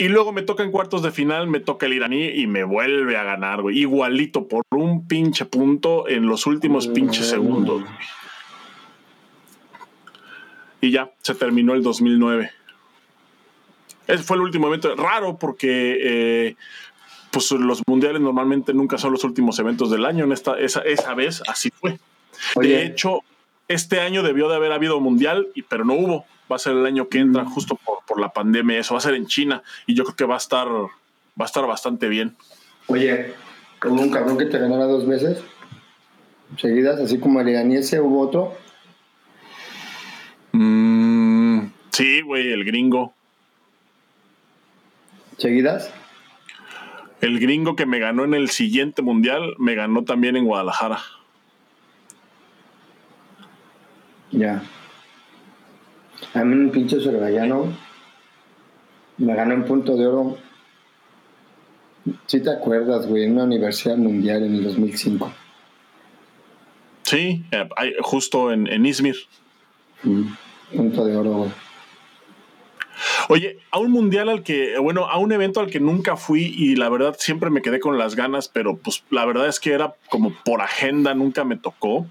[SPEAKER 1] y luego me toca en cuartos de final, me toca el iraní y me vuelve a ganar, güey. Igualito por un pinche punto en los últimos pinches segundos. Y ya, se terminó el 2009. Ese fue el último evento. Raro porque eh, pues los mundiales normalmente nunca son los últimos eventos del año. En esta, esa, esa vez así fue. De hecho, este año debió de haber habido mundial, pero no hubo va a ser el año que entra, mm. justo por, por, la pandemia. Eso va a ser en China y yo creo que va a estar, va a estar bastante bien.
[SPEAKER 2] Oye, ¿hubo un cabrón que te ganara dos veces seguidas, así como el hubo otro?
[SPEAKER 1] Mm, sí, güey, el gringo.
[SPEAKER 2] ¿Seguidas?
[SPEAKER 1] El gringo que me ganó en el siguiente mundial me ganó también en Guadalajara.
[SPEAKER 2] Ya. A mí un pinche survallano me ganó un punto de oro. Si te acuerdas, güey, en una universidad mundial en el 2005.
[SPEAKER 1] Sí, eh, justo en, en Izmir.
[SPEAKER 2] Mm, punto de oro, güey.
[SPEAKER 1] Oye, a un mundial al que, bueno, a un evento al que nunca fui y la verdad siempre me quedé con las ganas, pero pues la verdad es que era como por agenda, nunca me tocó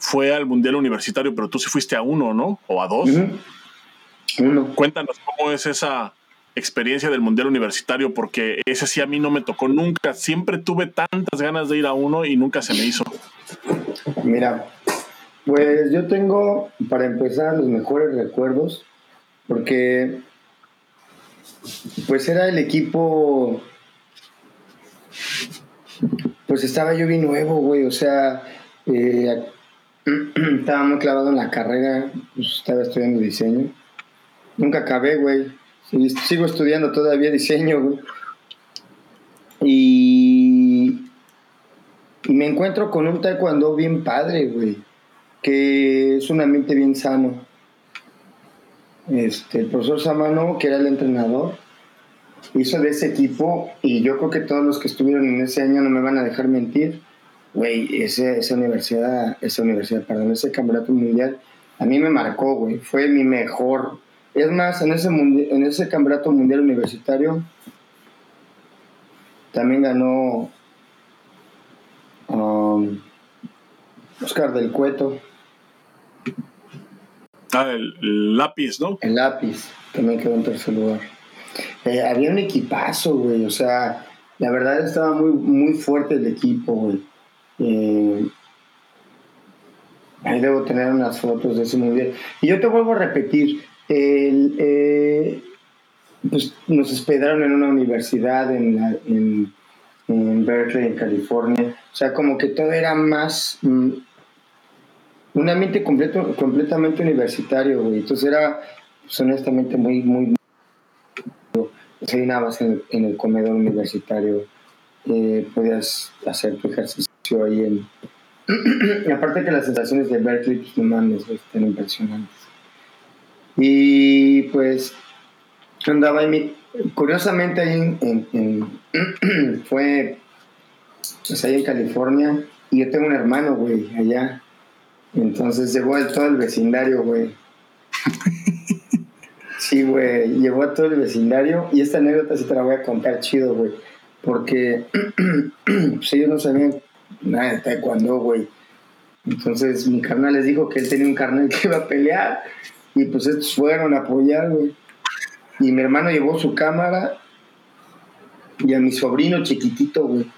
[SPEAKER 1] fue al Mundial Universitario, pero tú sí fuiste a uno, ¿no? O a dos.
[SPEAKER 2] Uno.
[SPEAKER 1] Cuéntanos cómo es esa experiencia del Mundial Universitario, porque ese sí a mí no me tocó nunca. Siempre tuve tantas ganas de ir a uno y nunca se me hizo.
[SPEAKER 2] Mira, pues yo tengo, para empezar, los mejores recuerdos, porque pues era el equipo, pues estaba yo bien nuevo, güey, o sea, eh, estaba muy clavado en la carrera, pues, estaba estudiando diseño. Nunca acabé, güey. Sigo estudiando todavía diseño, güey. Y, me encuentro con un taekwondo bien padre, güey. Que es un ambiente bien sano. Este, el profesor Samano, que era el entrenador, hizo de ese equipo, y yo creo que todos los que estuvieron en ese año no me van a dejar mentir, güey, esa universidad, esa universidad, perdón, ese campeonato mundial, a mí me marcó, güey, fue mi mejor. Es más, en ese, en ese campeonato mundial universitario también ganó um, Oscar del Cueto.
[SPEAKER 1] Ah, el, lápiz, ¿no?
[SPEAKER 2] El lápiz, también quedó en tercer lugar. Eh, había un equipazo, güey, o sea, la verdad estaba muy, muy fuerte el equipo, güey. Eh, ahí debo tener unas fotos de ese mundial. Y yo te vuelvo a repetir, eh, pues nos hospedaron en una universidad en, Berkeley, en California. O sea, como que todo era más... Mm, un ambiente completo, completamente universitario, güey. Entonces era, pues, honestamente, muy, muy... Desayunabas en, en el comedor universitario, eh, podías hacer tu ejercicio ahí en... y aparte que las sensaciones de Berkeley, pues no mames, están impresionantes. Y pues andaba ahí, curiosamente ahí en, fue pues ahí en California y yo tengo un hermano, güey, allá. Entonces llegó a todo el vecindario, güey. Sí, güey, llegó a todo el vecindario y esta anécdota sí te la voy a contar chido, güey. Porque pues ellos no sabían nada de taekwondo, güey. Entonces mi carnal les dijo que él tenía un carnal que iba a pelear y pues estos fueron a apoyar, güey. Y mi hermano llevó su cámara y a mi sobrino chiquitito, güey.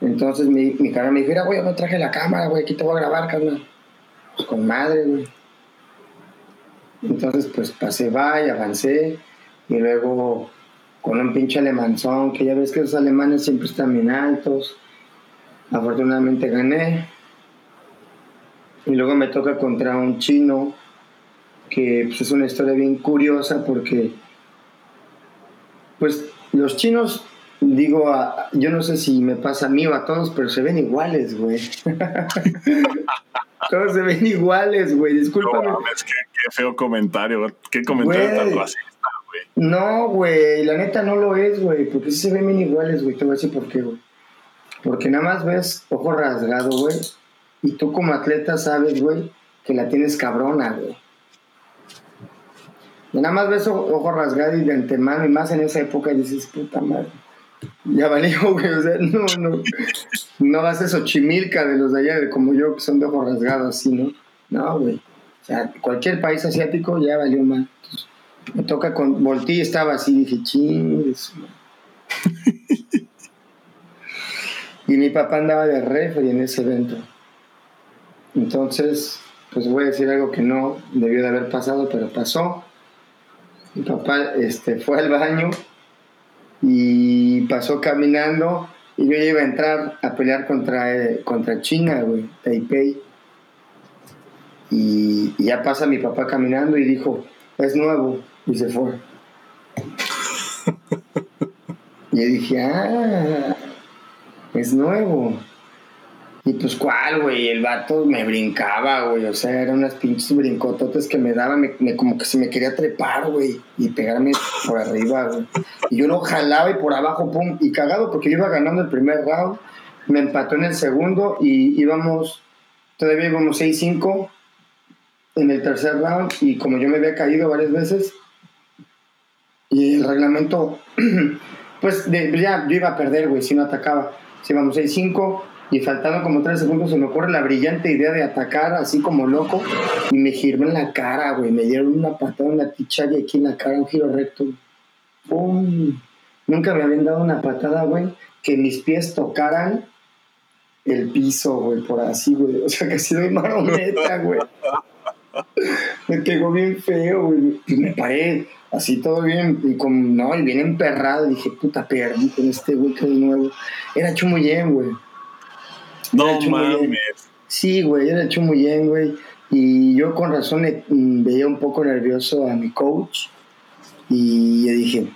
[SPEAKER 2] Entonces mi, mi carnal me dijo, mira, güey, yo traje la cámara, güey, aquí te voy a grabar, carnal. pues, con madre, güey. Entonces, pues pasé va y avancé. Y luego con un pinche alemanzón, que ya ves que los alemanes siempre están bien altos. Afortunadamente gané. Y luego me toca contra un chino, que pues, es una historia bien curiosa porque, pues los chinos, digo, yo no sé si me pasa a mí o a todos, pero se ven iguales, güey. todos se ven iguales, güey. Discúlpame. No,
[SPEAKER 1] qué, qué, feo comentario. Qué comentario tan racista,
[SPEAKER 2] güey. No, güey, la neta no lo es, güey, porque sí se ven bien iguales, güey. Te voy a decir por qué, güey. Porque nada más ves ojo rasgado, güey. Y tú como atleta sabes, güey, que la tienes cabrona, güey. Y nada más ves ojo rasgado y de antemano, y más en esa época, dices, puta madre. Ya valió, güey. O sea, no, no. No vas a Xochimilca de los de allá, de como yo, que son de ojo rasgado así, ¿no? No, güey. O sea, cualquier país asiático ya valió mal. me toca con. Voltí estaba así, dije, chingues, Y mi papá andaba de referee en ese evento. Entonces, pues voy a decir algo que no debió de haber pasado, pero pasó. Mi papá este, fue al baño y pasó caminando y yo iba a entrar a pelear contra, eh, contra China, güey, Taipei. Y, y, ya pasa mi papá caminando y dijo, es nuevo, y se fue. y yo dije, ah, es nuevo. Y pues, ¿cuál, güey? El vato me brincaba, güey. O sea, eran unas pinches brincototes que me daba, me, como que se me quería trepar, güey. Y pegarme por arriba, güey. Y yo lo jalaba y por abajo, pum. Y cagado porque yo iba ganando el primer round. Me empató en el segundo y íbamos, todavía íbamos 6-5 en el tercer round. Y como yo me había caído varias veces, y el reglamento, pues ya yo iba a perder, güey, si no atacaba si vamos 6-5 y faltando como 3 segundos se me ocurre la brillante idea de atacar así como loco y me giró en la cara, güey. Me dieron una patada en la tichalla aquí en la cara, un giro recto. ¡Pum! Nunca me habían dado una patada, güey, que mis pies tocaran el piso, güey, por así, güey. O sea, que si doy marometa, güey. Me pegó bien feo, güey. Y me paré así todo bien, y con, no, y bien emperrado, dije, puta, perdí con este güey que de nuevo. Era Chumuyen, güey.
[SPEAKER 1] No mames.
[SPEAKER 2] Sí, güey, era Chumuyen, güey. Y yo con razón mm, veía un poco nervioso a mi coach. Y yo dije,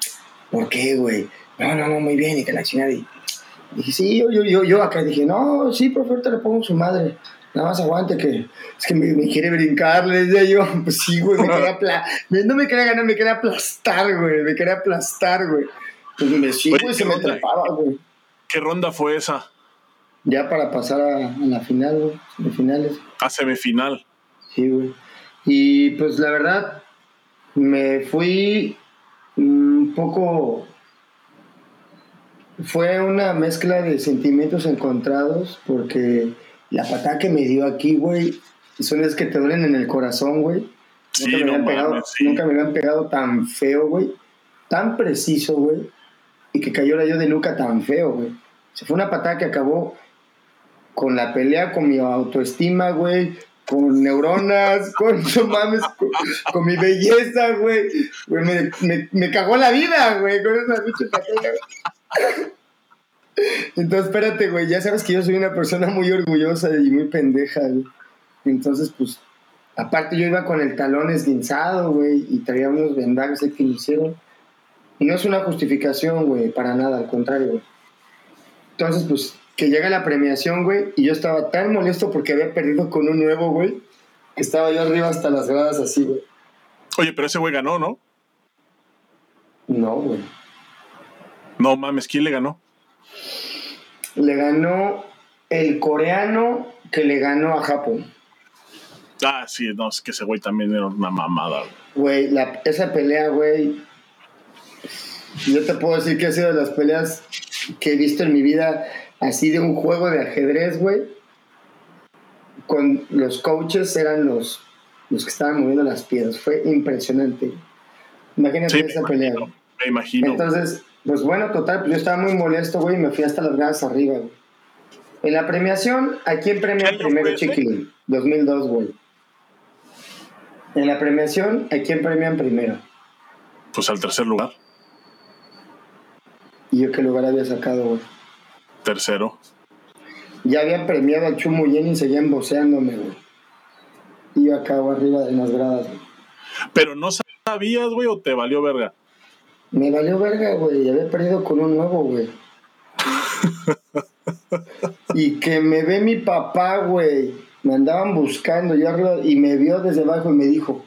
[SPEAKER 2] ¿por qué, güey? No, no, no, muy bien, y que la chingada. dije, sí, yo, yo, yo, yo acá dije, no, sí, favor, te le pongo su madre nada más aguante que es que me, quiere brincar, le decía yo, pues sí, güey, me quería aplastar, no me quería ganar, me quería aplastar, güey, me quería aplastar, güey. Pues me sigo y se me trepaba, güey.
[SPEAKER 1] ¿Qué ronda fue esa?
[SPEAKER 2] Ya para pasar a, la final, güey, semifinales.
[SPEAKER 1] A semifinal.
[SPEAKER 2] Sí, güey. Y pues la verdad, me fui un poco... Fue una mezcla de sentimientos encontrados porque la patada que me dio aquí, güey, son esas que te duelen en el corazón, güey. nunca, me habían pegado, nunca me habían pegado tan feo, güey. Tan preciso, güey. Y que cayó la yo de nuca tan feo, güey. Se fue una patada que acabó con la pelea, con mi autoestima, güey. Con neuronas, con, mames, con, mi belleza, güey. Me, me, me, cagó la vida, güey, con esa pinche patada. Entonces, espérate, güey, ya sabes que yo soy una persona muy orgullosa y muy pendeja, güey. Entonces, pues, aparte yo iba con el talón esguinzado, güey, y traía unos vendajes que me hicieron. Y no es una justificación, güey, para nada, al contrario, güey. Entonces, pues, que llega la premiación, güey, y yo estaba tan molesto porque había perdido con un nuevo, güey, que estaba yo arriba hasta las gradas así, güey.
[SPEAKER 1] Oye, pero ese güey ganó, ¿no?
[SPEAKER 2] No, güey.
[SPEAKER 1] No mames, ¿quién le ganó?
[SPEAKER 2] Le ganó el coreano que le ganó a Japón.
[SPEAKER 1] Ah, sí, no, es que ese güey también era una mamada.
[SPEAKER 2] Güey, esa pelea, güey. Yo te puedo decir que ha sido de las peleas que he visto en mi vida así de un juego de ajedrez, güey. Con los coaches eran los, los que estaban moviendo las piedras. Fue impresionante. Imagínate esa pelea.
[SPEAKER 1] Me imagino.
[SPEAKER 2] Entonces, pues bueno, total, pues yo estaba muy molesto, güey, y me fui hasta las gradas arriba, güey. En la premiación, ¿a quién premia primero Chiquilín? 2002, güey. En la premiación, ¿a quién premian primero?
[SPEAKER 1] Pues al tercer lugar.
[SPEAKER 2] ¿Y yo qué lugar había sacado, güey?
[SPEAKER 1] Tercero.
[SPEAKER 2] Ya habían premiado al Chumo Yen y seguían voceándome, güey. Y yo acá arriba de las gradas, güey.
[SPEAKER 1] Pero no sabías, güey, o te valió verga.
[SPEAKER 2] Me valió verga, güey. Había perdido con un nuevo, güey. y que me ve mi papá, güey. Me andaban buscando yo arriba y me vio desde abajo y me dijo,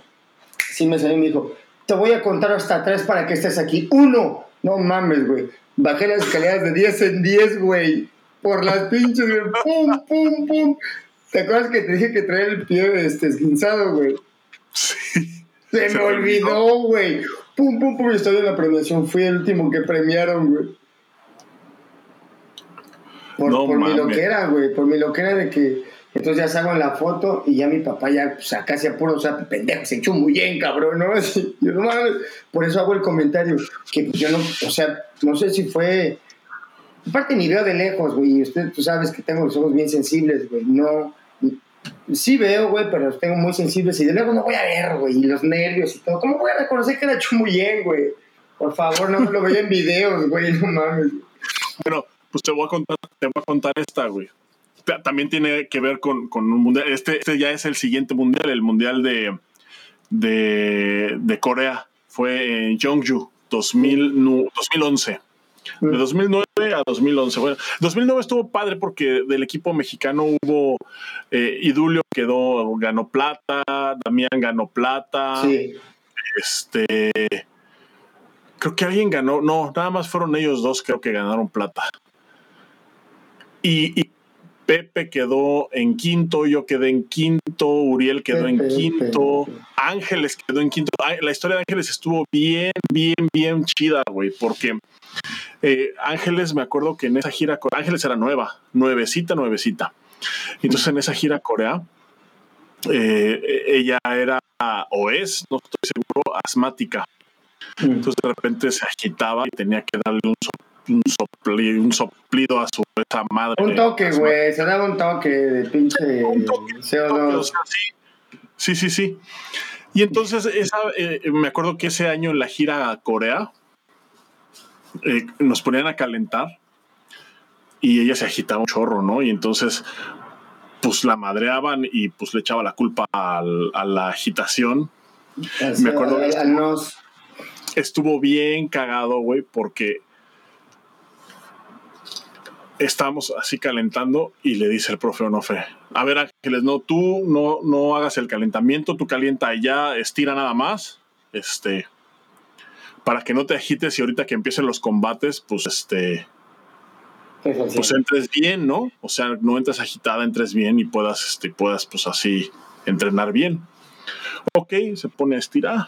[SPEAKER 2] sí me salió y me dijo, te voy a contar hasta tres para que estés aquí. Uno, no mames, güey. Bajé las escaleras de 10 en 10, güey. Por las pinches, güey. Pum, pum, pum. ¿Te acuerdas que te dije que traía el pie este, esguinzado, güey?
[SPEAKER 1] Sí.
[SPEAKER 2] Se, me olvidó, güey. Pum, pum, pum. Estoy en la premiación. Fui el último que premiaron, güey. Por,
[SPEAKER 1] No
[SPEAKER 2] por mi loquera, güey. Por mi loquera de que. Entonces ya salgo en la foto y ya mi papá ya, pues acá se apuro, o sea, pendejo, se echó muy bien, cabrón, ¿no? Así, yo no mames. Por eso hago el comentario, que pues, yo no, o sea, no sé si fue. Aparte ni veo de lejos, güey, usted, tú sabes que tengo los ojos bien sensibles, güey, no. Sí veo, güey, pero los tengo muy sensibles y de lejos no voy a ver, güey, y los nervios y todo. ¿Cómo voy a reconocer que era Chumuyen, güey? Por favor, no me lo veía en videos, güey, no mames.
[SPEAKER 1] Bueno, pues te voy a contar, te voy a contar esta, güey. Ta- También tiene que ver con, con un mundial. Este, este ya es el siguiente mundial, el mundial de, de, de Corea. Fue en Jeongju, 2000 nu- 2011. De 2009 a 2011. Bueno, 2009 estuvo padre porque del equipo mexicano hubo eh, Idulio quedó, ganó plata, Damián ganó plata.
[SPEAKER 2] Sí,
[SPEAKER 1] Este. Creo que alguien ganó. No, nada más fueron ellos dos, creo que ganaron plata. Y, y Pepe quedó en quinto, yo quedé en quinto, Uriel quedó en quinto,
[SPEAKER 2] Pepe.
[SPEAKER 1] Ángeles quedó en quinto. La historia de Ángeles estuvo bien, bien, bien chida, güey, porque eh, Ángeles, me acuerdo que en esa gira, con- Ángeles era nueva, nuevecita, nuevecita. Entonces en esa gira Corea, eh, ella era o es, no estoy seguro, asmática. Entonces de repente se agitaba y tenía que darle un, so- un, sopli- un soplido a su esa madre.
[SPEAKER 2] Un toque, güey, se daba un toque de pinche
[SPEAKER 1] Un toque,
[SPEAKER 2] CO2.
[SPEAKER 1] O sea, sí. sí, sí, sí. Y entonces esa, eh, me acuerdo que ese año en la gira a Corea eh, nos ponían a calentar y ella se agitaba un chorro, ¿no? Y entonces pues la madreaban y pues le echaba la culpa al- a la agitación. Me acuerdo de-
[SPEAKER 2] al nos-
[SPEAKER 1] Estuvo bien cagado, güey, porque estábamos así calentando y le dice el profe Onofe, a ver Ángeles, no, tú no, no hagas el calentamiento, tú calienta allá, estira nada más, este, para que no te agites y ahorita que empiecen los combates, pues este, pues entres bien, ¿no? O sea, no entres agitada, entres bien y puedas, este, puedas pues así entrenar bien. Ok, se pone a estirar.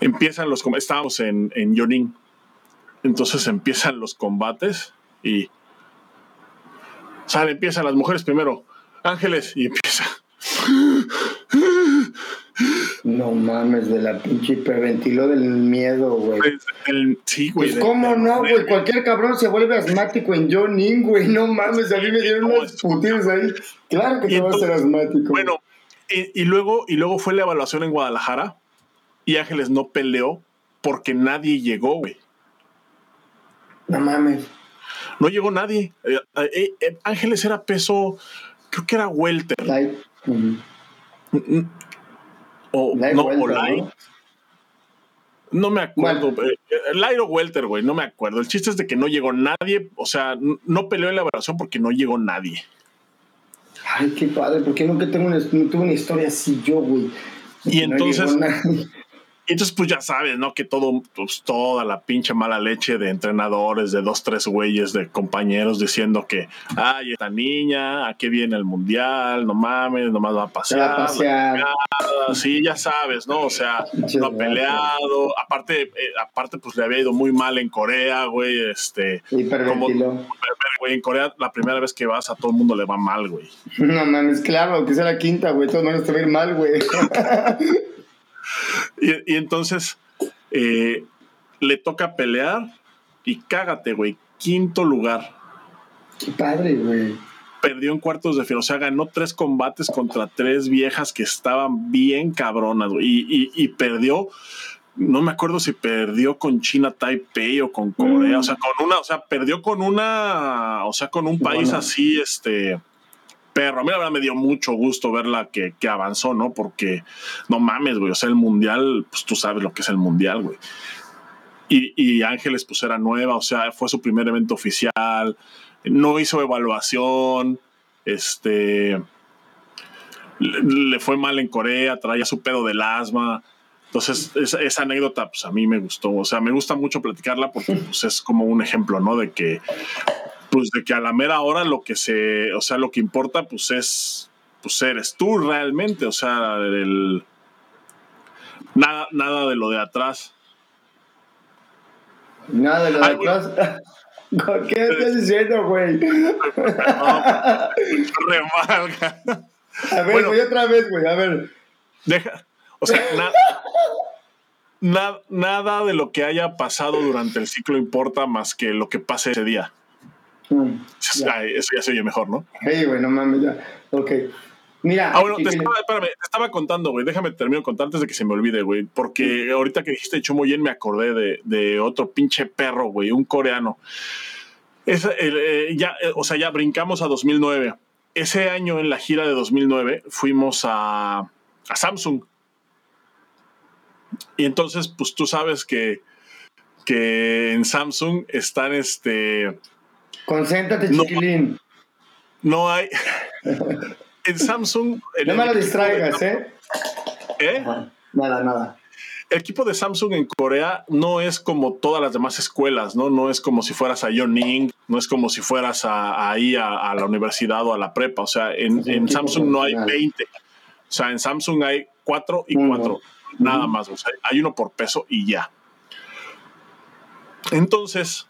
[SPEAKER 1] Empiezan los combates, estábamos en, en Yonin. Entonces empiezan los combates y sale, empiezan las mujeres primero. Ángeles, y empieza.
[SPEAKER 2] No mames, de la pinche hiperventiló del miedo, güey.
[SPEAKER 1] El- sí, güey.
[SPEAKER 2] Pues cómo no, güey, cualquier cabrón se vuelve asmático en Jonin, güey, no mames, a mí me dieron
[SPEAKER 1] No,
[SPEAKER 2] unas putidas ahí. Claro que
[SPEAKER 1] Y
[SPEAKER 2] te vas a ser asmático.
[SPEAKER 1] Bueno, y, y luego, y luego fue la evaluación en Guadalajara y Ángeles no peleó porque nadie llegó, güey.
[SPEAKER 2] No mames.
[SPEAKER 1] No llegó nadie. Eh, eh, eh, Ángeles era peso, creo que era welter.
[SPEAKER 2] Light.
[SPEAKER 1] O,
[SPEAKER 2] Light
[SPEAKER 1] no,
[SPEAKER 2] welter,
[SPEAKER 1] o light.
[SPEAKER 2] ¿no?
[SPEAKER 1] No me acuerdo. eh, eh, light o welter, güey, no me acuerdo. El chiste es de que no llegó nadie. O sea, no peleó en la evaluación porque no llegó nadie.
[SPEAKER 2] Ay, qué padre, porque nunca tengo una, tuve una historia así yo, güey.
[SPEAKER 1] Y entonces- entonces, pues ya sabes, ¿no? Que todo, pues, toda la pinche mala leche de entrenadores, de dos, tres güeyes, de compañeros diciendo que, ay, esta niña, ¿a qué viene el mundial? No mames, nomás va a
[SPEAKER 2] Se va a
[SPEAKER 1] pasear.
[SPEAKER 2] pasear.
[SPEAKER 1] Sí, ya sabes, ¿no? O sea, no ha peleado. Aparte, eh, aparte, pues le había ido muy mal en Corea, güey. Este,
[SPEAKER 2] Hiperventiló.
[SPEAKER 1] güey, en Corea la primera vez que vas a todo el mundo le va mal, güey.
[SPEAKER 2] No mames, claro, que sea la quinta, güey. De todas maneras te va a ir mal, güey.
[SPEAKER 1] Y, y entonces eh, le toca pelear y cágate, güey. Quinto lugar.
[SPEAKER 2] Qué padre, güey.
[SPEAKER 1] perdió en cuartos de final. O sea, ganó tres combates contra tres viejas que estaban bien cabronas, güey. Y, y, perdió, no me acuerdo si perdió con China Taipei o con Corea. O sea, con una, o sea, perdió con una, o sea, con un país así, este perro. A mí la verdad me dio mucho gusto verla que, que avanzó, ¿no? Porque no mames, güey. O sea, el mundial, pues tú sabes lo que es el mundial, güey. Y, y, Ángeles, pues era nueva, o sea, fue su primer evento oficial no hizo evaluación, este, le, fue mal en Corea, traía su pedo del asma. Entonces, esa, anécdota, pues a mí me gustó. O sea, me gusta mucho platicarla porque pues, es como un ejemplo, ¿no? De que, pues de que a la mera hora lo que se, o sea, lo que importa, pues es, pues eres tú realmente. O sea, el, nada, nada de lo de atrás.
[SPEAKER 2] Nada de lo de atrás. ¿Qué estás diciendo, güey?
[SPEAKER 1] Remarca.
[SPEAKER 2] A ver, voy otra vez, güey, a ver.
[SPEAKER 1] Deja, o sea, nada, nada de lo que haya pasado durante el ciclo importa más que lo que pase ese día. Mm, eso ya se oye mejor, ¿no?
[SPEAKER 2] Sí, güey, no mames, ya. Ok. Mira.
[SPEAKER 1] Ah, bueno, te estaba, espérame, te estaba contando, güey. Déjame terminar contar antes de que se me olvide, güey. Porque ahorita que dijiste Chumoyen me acordé de, de otro pinche perro, güey, un coreano. Es, eh, ya, eh, o sea, ya brincamos a 2009. Ese año en la gira de 2009 fuimos a, a Samsung. Y entonces, pues tú sabes que, que en Samsung están este.
[SPEAKER 2] Concéntrate, chiquilín.
[SPEAKER 1] No hay. en Samsung.
[SPEAKER 2] no me lo distraigas, ¿eh?
[SPEAKER 1] ¿Eh?
[SPEAKER 2] Nada, nada
[SPEAKER 1] el equipo de Samsung en Corea no es como todas las demás escuelas, ¿no? No es como si fueras a Yoning, no es como si fueras a, ahí a, la universidad o a la prepa. O sea, en, Samsung no hay 20. O sea, en Samsung hay 4 y 4. Nada más. O sea, hay uno por peso y ya. Entonces,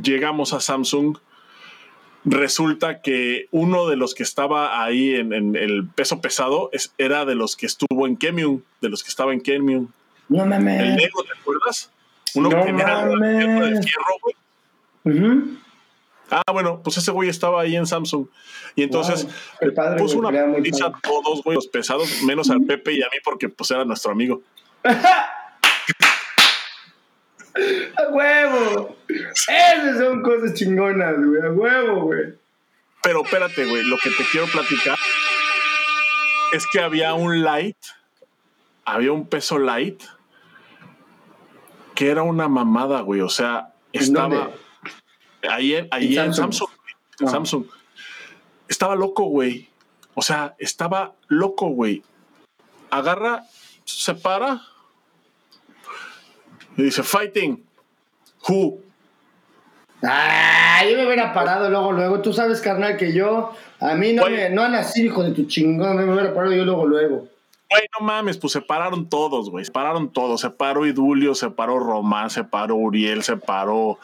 [SPEAKER 1] llegamos a Samsung. Resulta que uno de los que estaba ahí en, el peso pesado era de los que estuvo en Kemium, de los que estaba en Kemium.
[SPEAKER 2] No mames.
[SPEAKER 1] El Lego, ¿te acuerdas? Uno no que tenía de fierro, güey. Ah, bueno, pues ese güey estaba ahí en Samsung. Y entonces puso una pizza a todos, güey, los pesados, menos al Pepe y a mí, porque pues era nuestro amigo.
[SPEAKER 2] ¡A huevo! Esas son cosas chingonas, güey. ¡A huevo, güey!
[SPEAKER 1] Pero espérate, güey. Lo que te quiero platicar es que había un light, había un peso light que era una mamada, güey. O sea, estaba ahí, en, ahí en Samsung. En Samsung. Ah. Estaba loco, güey. O sea, estaba loco, güey. Agarra, se para y dice, fighting. Who?
[SPEAKER 2] Ah, yo me hubiera parado luego, luego. Tú sabes, carnal, que yo, a mí no, me, no ha nacido hijo de tu chingón, me hubiera parado yo luego, luego.
[SPEAKER 1] Güey, no mames, pues se pararon todos, güey. Se pararon todos. Se paró Idulio, se paró Román, se paró Uriel, se paró.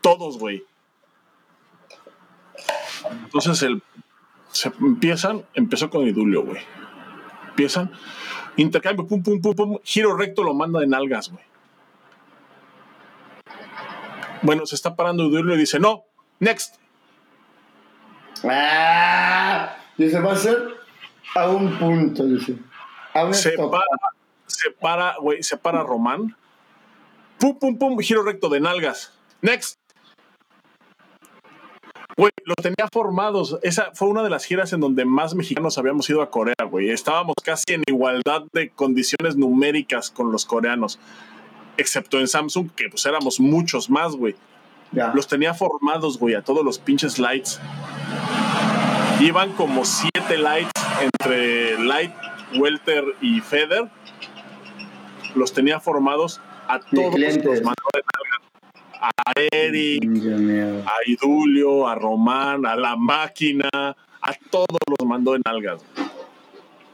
[SPEAKER 1] Todos, güey. Entonces el, se empiezan, empezó con Idulio, güey. Empiezan, intercambio, pum, pum, pum, pum. Giro recto lo manda en algas, güey. Bueno, se está parando Idulio y dice, no, next.
[SPEAKER 2] Ah, dice, va a ser a un punto, dice
[SPEAKER 1] se para, se para, güey, se para Román. Pum, pum, pum, giro recto de nalgas. Next. Güey, los tenía formados. Esa fue una de las giras en donde más mexicanos habíamos ido a Corea, güey. Estábamos casi en igualdad de condiciones numéricas con los coreanos. Excepto en Samsung, que pues éramos muchos más, güey. Los tenía formados, güey, a todos los pinches lights. Iban como siete lights entre light Welter y Feder, los tenía formados a todos los mandó de A Eric, a Idulio, a Román, a la máquina, a todos los mandó en algas.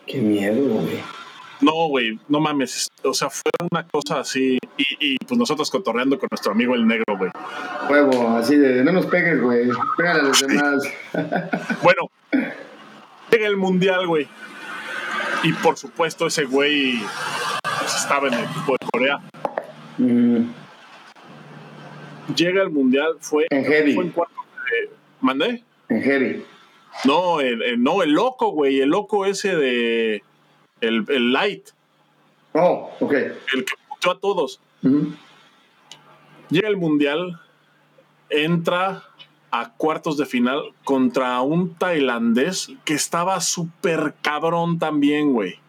[SPEAKER 2] Qué miedo, güey.
[SPEAKER 1] No, güey, no mames. O sea, fue una cosa así. Y, y, pues nosotros cotorreando con nuestro amigo el negro, güey.
[SPEAKER 2] Huevo, así de, no nos pegues, güey. Pégale a los demás.
[SPEAKER 1] bueno, llega el mundial, güey. Y por supuesto, ese güey pues, estaba en el equipo de Corea. Mm. Llega al mundial, fue
[SPEAKER 2] en heavy.
[SPEAKER 1] Fue en cuarto, ¿Mandé?
[SPEAKER 2] En heavy.
[SPEAKER 1] No, el, no, el loco, güey. El loco ese de. El, el Light.
[SPEAKER 2] Oh, ok.
[SPEAKER 1] El que puteó a todos. Llega el mundial, entra a cuartos de final contra un tailandés que estaba súper cabrón también, güey.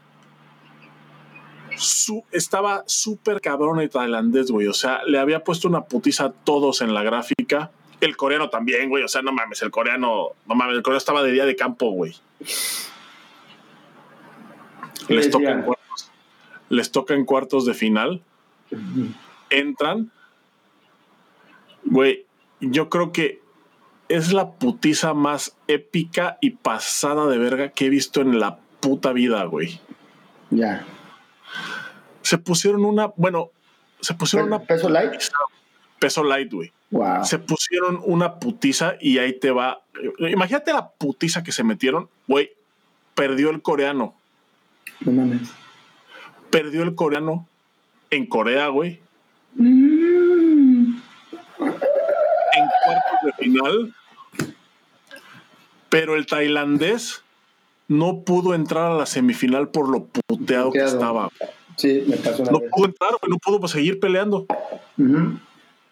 [SPEAKER 1] Su, estaba súper cabrón el tailandés, güey. O sea, le había puesto una putiza a todos en la gráfica. El coreano también, güey. O sea, no mames, el coreano, no mames, el coreano estaba de día de campo, güey. Les toca, en cuartos, les toca en cuartos de final. Entran. Güey, yo creo que es la putiza más épica y pasada de verga que he visto en la puta vida, güey.
[SPEAKER 2] Ya.
[SPEAKER 1] Se pusieron una, bueno, se pusieron una...
[SPEAKER 2] ¿Peso light?
[SPEAKER 1] Peso light, güey.
[SPEAKER 2] Wow.
[SPEAKER 1] Se pusieron una putiza y ahí te va. Imagínate la putiza que se metieron, güey. Perdió el coreano.
[SPEAKER 2] No mames.
[SPEAKER 1] Perdió el coreano en Corea, güey.
[SPEAKER 2] Mm.
[SPEAKER 1] En cuartos de final. Pero el tailandés no pudo entrar a la semifinal por lo puteado, que estaba.
[SPEAKER 2] Sí, me pasó una
[SPEAKER 1] No
[SPEAKER 2] vez.
[SPEAKER 1] pudo entrar, güey, no pudo seguir peleando.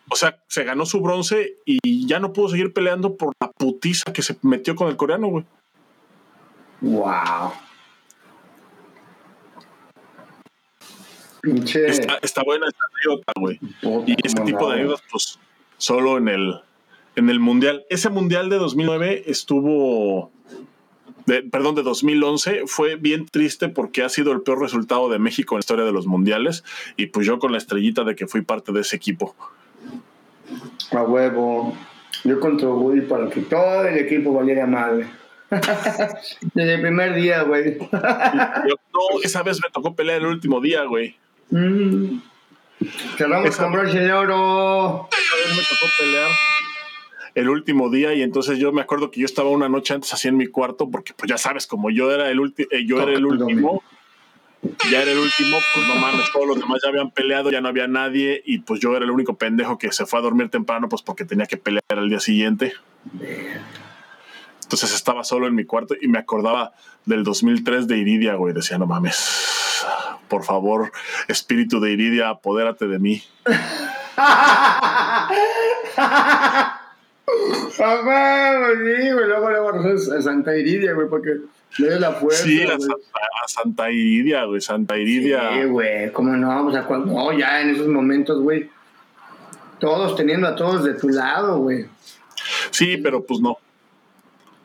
[SPEAKER 1] O sea, se ganó su bronce y ya no pudo seguir peleando por la putiza que se metió con el coreano, güey.
[SPEAKER 2] Wow. Pinche.
[SPEAKER 1] Está, está buena esta anécdota, güey. Y
[SPEAKER 2] cómo
[SPEAKER 1] tipo de anécdotas, pues, solo en el, en el Mundial. Ese Mundial de 2009 estuvo, de- perdón, de 2011, fue bien triste porque ha sido el peor resultado de México en la historia de los Mundiales. Y pues yo con la estrellita de que fui parte de ese equipo.
[SPEAKER 2] A huevo. Yo contribuí para que todo el equipo valiera madre. Desde el primer día, güey.
[SPEAKER 1] No, esa vez me tocó pelear el último día, güey.
[SPEAKER 2] Mm. Cerramos
[SPEAKER 1] Esa-
[SPEAKER 2] con broche de oro.
[SPEAKER 1] Me tocó pelear el último día y entonces yo me acuerdo que yo estaba una noche antes así en mi cuarto porque pues ya sabes como yo era el último yo era el último ya era el último pues no mames todos los demás ya habían peleado ya no había nadie y pues yo era el único pendejo que se fue a dormir temprano pues porque tenía que pelear al día siguiente entonces estaba solo en mi cuarto y me acordaba del 2003 de Iridia güey decía no mames por favor espíritu de Iridia apodérate de mí
[SPEAKER 2] A huevo, sí, güey. Luego, luego, a Santa Iridia, güey, porque le dio la fuerza.
[SPEAKER 1] sí a
[SPEAKER 2] güey.
[SPEAKER 1] Santa, a Santa Iridia güey Santa Iridia
[SPEAKER 2] Sí, güey, cómo no, o sea, cuando, no, ya en esos momentos, güey, todos teniendo a todos de tu lado, güey.
[SPEAKER 1] Sí, pero pues no.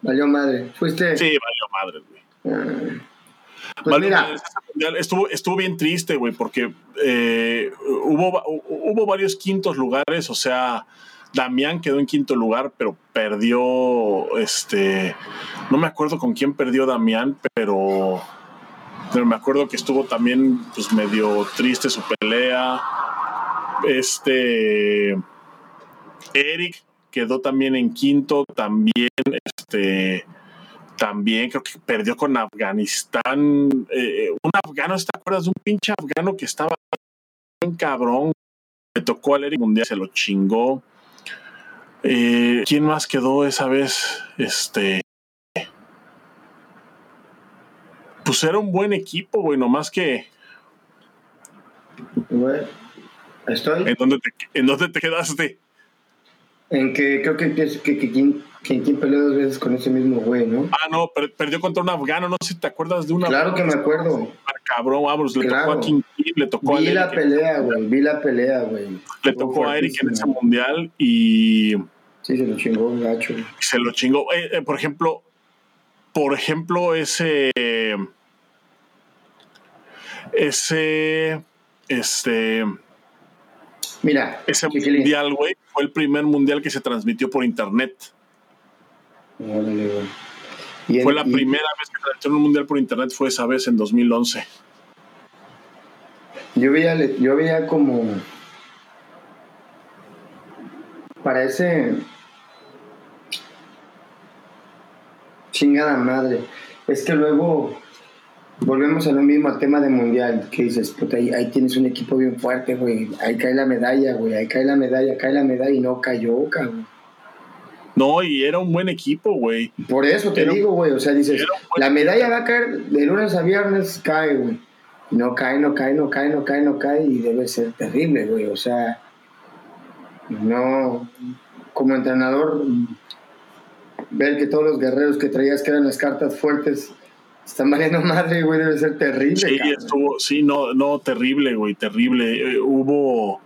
[SPEAKER 2] Valió madre. Fuiste.
[SPEAKER 1] Sí, valió madre, güey.
[SPEAKER 2] Ah, pues mira.
[SPEAKER 1] Estuvo, estuvo bien triste, güey, porque eh, hubo, hubo varios quintos lugares, o sea, Damián quedó en quinto lugar, pero perdió, este, no me acuerdo con quién perdió Damián, pero, pero me acuerdo que estuvo también, pues, medio triste su pelea. Este, Eric quedó también en quinto, también, este, también creo que perdió con Afganistán. eh, un afgano, ¿te acuerdas de un pinche afgano que estaba bien cabrón? Le tocó al Eric Mundial, se lo chingó. Eh, ¿Quién más quedó esa vez? Este. Pues era un buen equipo, güey, nomás que.
[SPEAKER 2] estoy
[SPEAKER 1] ¿En dónde te, en dónde te quedaste?
[SPEAKER 2] en que creo que, que, que, que, quien, que quien peleó dos veces con ese mismo güey, ¿no?
[SPEAKER 1] Ah, no, per- perdió contra un afgano, no sé si te acuerdas de una.
[SPEAKER 2] Claro que me acuerdo.
[SPEAKER 1] Cabrón, vamos, le
[SPEAKER 2] Claro.
[SPEAKER 1] tocó a King Kid, le tocó a
[SPEAKER 2] Vi la pelea, güey, vi la pelea, güey.
[SPEAKER 1] le tocó a Eric en ese mundial y
[SPEAKER 2] Sí, se lo chingó un gacho.
[SPEAKER 1] se lo chingó. Eh, eh, por ejemplo, por ejemplo, ese. Ese. Este.
[SPEAKER 2] Mira,
[SPEAKER 1] Ese mundial, güey, fue el primer mundial que se transmitió por internet.
[SPEAKER 2] Órale, güey. Y en-
[SPEAKER 1] Fue la
[SPEAKER 2] y-
[SPEAKER 1] primera vez que transmitieron un mundial por internet, fue esa vez en 2011.
[SPEAKER 2] Yo veía, yo veía como. Parece. Chingada madre. Es que luego. Volvemos a lo mismo, al tema de mundial. Que dices, puta, ahí, ahí tienes un equipo bien fuerte, güey. Ahí cae la medalla, güey. Ahí cae la medalla, cae la medalla y no cayó, cabrón.
[SPEAKER 1] No, y era un buen equipo, güey.
[SPEAKER 2] Por eso te digo, güey. O sea, dices, la medalla va a caer de lunes a viernes, cae, güey. No cae, no cae, no cae, no cae, no cae, y debe ser terrible, güey. O sea, no. Como entrenador, ver que todos los guerreros que traías que eran las cartas fuertes están valiendo madre, güey, debe ser terrible.
[SPEAKER 1] Sí, estuvo, sí, no, no, terrible, güey, terrible. Eh, hubo.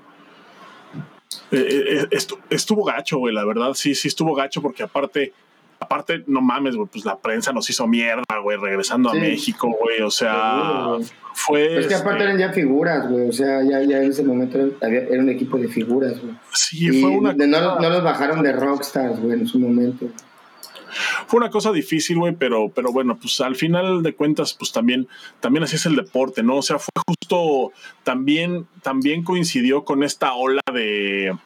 [SPEAKER 1] Eh, eh, estuvo, gacho, güey, la verdad, sí, sí estuvo gacho porque aparte, aparte, no mames, güey, pues la prensa nos hizo mierda, güey, regresando a México, güey, o sea, fue...
[SPEAKER 2] Es que aparte este eran ya figuras, güey, o sea, ya, ya en ese momento era, un equipo de figuras, güey.
[SPEAKER 1] Sí, fue una...
[SPEAKER 2] no, no los bajaron de rockstars, güey, en su momento.
[SPEAKER 1] Fue una cosa difícil, güey, pero, pero bueno, pues al final de cuentas, pues también, también así es el deporte, ¿no? O sea, fue justo, también, también coincidió con esta ola de,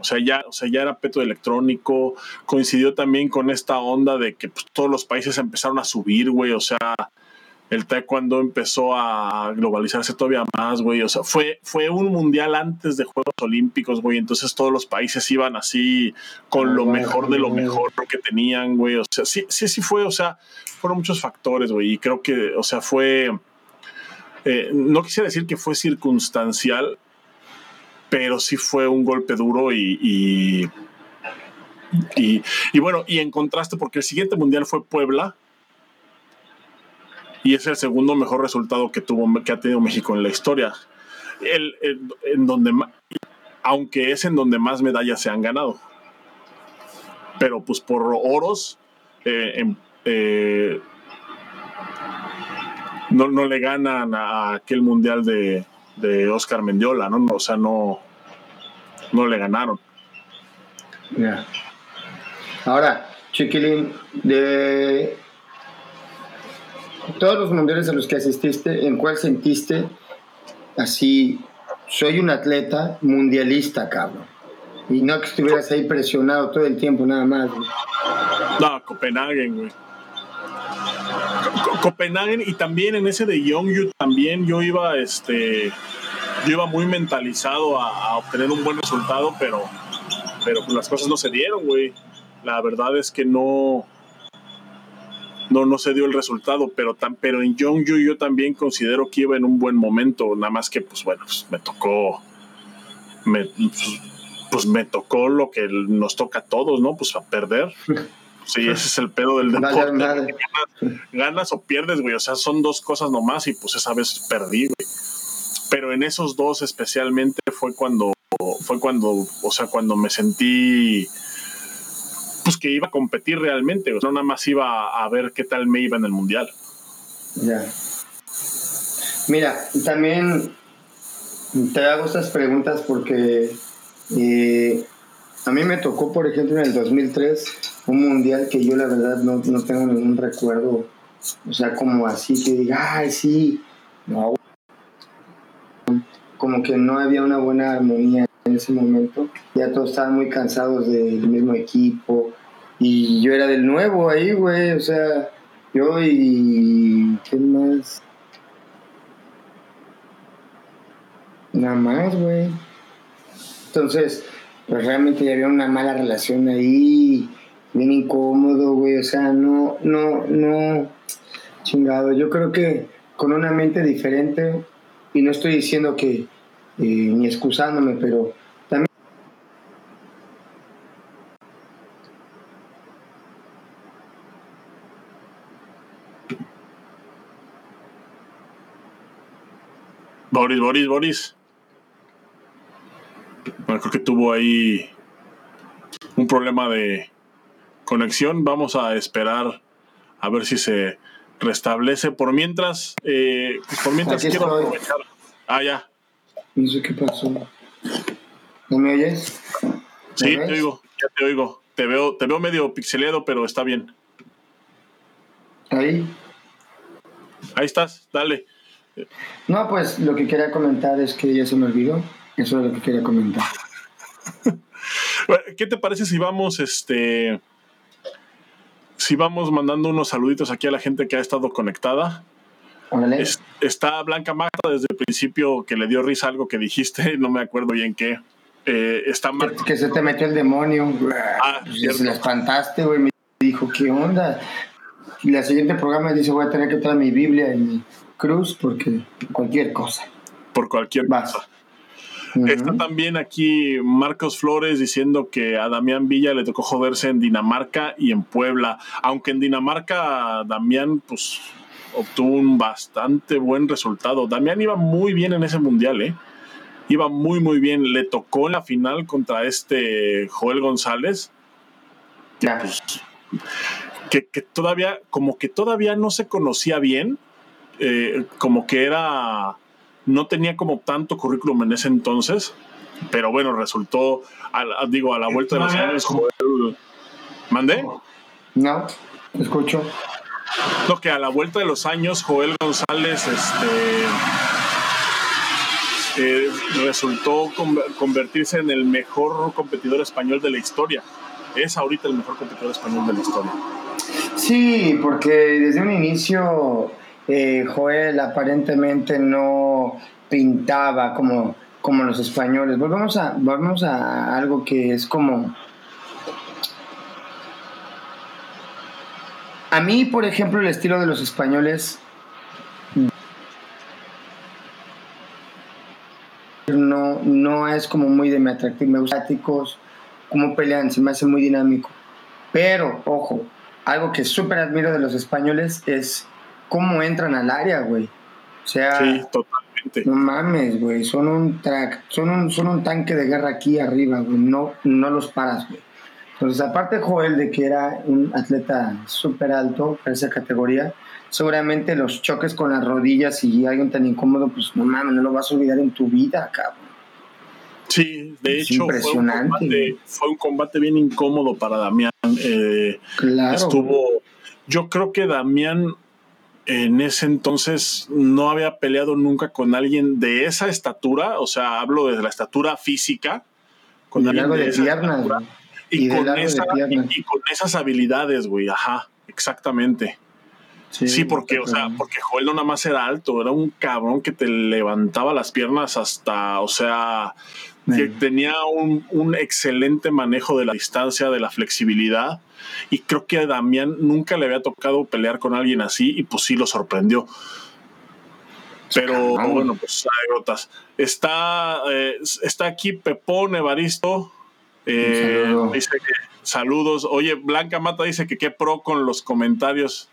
[SPEAKER 1] o sea, ya, o sea, ya era peto electrónico, coincidió también con esta onda de que pues, todos los países empezaron a subir, güey, o sea, el taekwondo empezó a globalizarse todavía más, güey. O sea, fue, fue un mundial antes de Juegos Olímpicos, güey. Entonces todos los países iban así con lo mejor de lo mejor que tenían, güey. O sea, sí, sí, sí fue, o sea, fueron muchos factores, güey. Y creo que, o sea, fue, eh, no quisiera decir que fue circunstancial, pero sí fue un golpe duro y, y, y, y bueno, y en contraste, porque el siguiente mundial fue Puebla y es el segundo mejor resultado que tuvo que ha tenido México en la historia. El, en donde aunque es en donde más medallas se han ganado. Pero pues por oros eh, eh, no, no, le ganan a aquel mundial de, de Oscar Mendiola, ¿no? O sea, no, no le ganaron.
[SPEAKER 2] Ahora, Chiquilín, de todos los mundiales a los que asististe, ¿en cuál sentiste así, soy un atleta mundialista, cabrón? Y no que estuvieras ahí presionado todo el tiempo, nada más.
[SPEAKER 1] No, Copenhague, güey. Copenhague y también en ese de Youngju también yo iba, este, yo iba muy mentalizado a, obtener un buen resultado, pero, pero pues las cosas no se dieron, güey. La verdad es que no, no, no se dio el resultado, pero, tan, pero en Youngju yo también considero que iba en un buen momento, nada más que pues bueno, pues, me tocó, me, pues, pues, me tocó lo que nos toca a todos, ¿no? Pues a perder. Sí, ese es el pedo del deporte. Ganas, o pierdes, güey. O sea, son dos cosas nomás y pues esa vez perdí, güey. Pero en esos dos especialmente fue cuando, fue cuando, o sea, cuando me sentí pues que iba a competir realmente, o sea, no nada más iba a ver qué tal me iba en el mundial.
[SPEAKER 2] Ya. Mira, también te hago estas preguntas porque eh, a mí me tocó, por ejemplo, en el 2003, un mundial que yo la verdad no, no tengo ningún recuerdo, o sea, como así que diga, ay, sí, no, como que no había una buena armonía en ese momento. Ya todos estaban muy cansados del mismo equipo. Y yo era del nuevo ahí, güey. O sea, yo y. ¿Quién más? Nada más, güey. Entonces, pues realmente ya había una mala relación ahí. Bien incómodo, güey. O sea, no, no, no. Chingado. Yo creo que con una mente diferente. Y no estoy diciendo que. Eh, ni excusándome, pero
[SPEAKER 1] Boris, Boris, Boris. Bueno, creo que tuvo ahí un problema de conexión. Vamos a esperar a ver si se restablece. Por mientras, eh, por mientras quiero aprovechar. Ah, ya.
[SPEAKER 2] No sé qué pasó. ¿No me oyes?
[SPEAKER 1] sí, te oigo, ya te oigo. Te veo, te veo medio pixeleado, pero está bien.
[SPEAKER 2] Ahí.
[SPEAKER 1] Ahí estás, dale.
[SPEAKER 2] No, pues lo que quería comentar es que ya se me olvidó. Eso es lo que quería comentar.
[SPEAKER 1] ¿Qué te parece si vamos, este, si vamos mandando unos saluditos aquí a la gente que ha estado conectada? está Blanca Magda desde el principio que le dio risa algo que dijiste, no me acuerdo bien qué. Eh, está
[SPEAKER 2] que, que, se te metió el demonio. Ah, se la espantaste, güey. Me dijo, ¿qué onda? Y la siguiente programa dice, voy a tener que traer mi Biblia y mi cruz porque cualquier cosa.
[SPEAKER 1] Por cualquier cosa. Está también aquí Marcos Flores diciendo que a Damián Villa le tocó joderse en Dinamarca y en Puebla. Aunque en Dinamarca Damián pues obtuvo un bastante buen resultado. Damián iba muy bien en ese mundial, ¿eh? Iba muy, muy bien. Le tocó en la final contra este Joel González. Pues, que, que, todavía, como que todavía no se conocía bien. Eh, como que era no tenía como tanto currículum en ese entonces, pero bueno, resultó, digo, a la vuelta de los años, Joel. ¿Mandé?
[SPEAKER 2] No, escucho.
[SPEAKER 1] Lo que a la vuelta de los años, Joel González este, eh, resultó convertirse en el mejor competidor español de la historia. Es ahorita el mejor competidor español de la historia.
[SPEAKER 2] Sí, porque desde un inicio eh, Joel aparentemente no pintaba como, como los españoles. Volvemos a, volvemos a algo que es como... A mí, por ejemplo, el estilo de los españoles no, no es como muy de mi atractivo. Me gusta como pelean, se me hace muy dinámico. Pero, ojo, algo que súper admiro de los españoles es cómo entran al área, güey. O sea,
[SPEAKER 1] sí, totalmente.
[SPEAKER 2] No mames, güey, son un track, son un, son un tanque de guerra aquí arriba, güey. No, no los paras, güey. Entonces, aparte Joel de que era un atleta súper alto para esa categoría, seguramente los choques con las rodillas y alguien tan incómodo, pues no mames, no lo vas a olvidar en tu vida, cabrón.
[SPEAKER 1] Sí, de hecho impresionante. Fue, un combate, bien incómodo para Damián. Eh, claro. Estuvo, yo creo que Damián en ese entonces no había peleado nunca con alguien de esa estatura, o sea, hablo de la estatura física, con alguien de, esa y, con esas habilidades, güey, ajá, exactamente. Sí, porque, o sea, porque Joel no nada más era alto, era un cabrón que te levantaba las piernas hasta, o sea, que tenía un, un, excelente manejo de la distancia, de la flexibilidad. Y creo que a Damián nunca le había tocado pelear con alguien así y pues sí lo sorprendió. Pero bueno, pues anécdotas. Está, eh, está aquí Pepón Evaristo. Eh, dice que saludos. Oye, Blanca Mata dice que qué pro con los comentarios.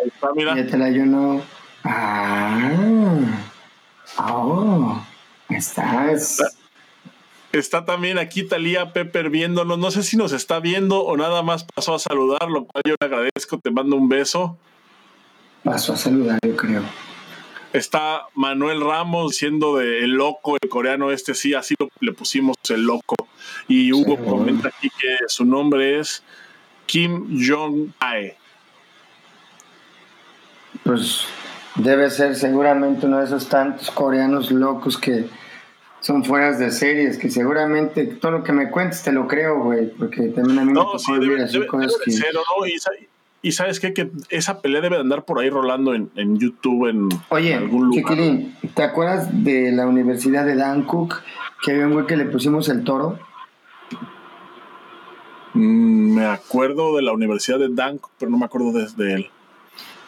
[SPEAKER 2] Ahí está, mira. Ya te la yo no. Ah. Oh. Estás.
[SPEAKER 1] Está también aquí Talía Pepper viéndonos. No sé si nos está viendo o nada más pasó a saludar, lo cual yo le agradezco. Te mando un beso.
[SPEAKER 2] Pasó a saludar, yo creo.
[SPEAKER 1] Está Manuel Ramos siendo de el loco, el coreano este, sí, así le pusimos el loco. Y Hugo comenta aquí que su nombre es Kim Jong-ae.
[SPEAKER 2] Pues debe ser seguramente uno de esos tantos coreanos locos que son fueras de series, que seguramente todo lo que me cuentes te lo creo, güey, porque también a mí me tocó sí, debe,
[SPEAKER 1] así cosas que... ¿no? Y, sabes qué, que esa pelea debe andar por ahí rolando en, en YouTube, en,
[SPEAKER 2] Oye, algún lugar. Chiquilín, ¿te acuerdas de la Universidad de Dan Cook, que había un güey que le pusimos el toro?
[SPEAKER 1] Mm, me acuerdo de la Universidad de Dan Cook, pero no me acuerdo de, él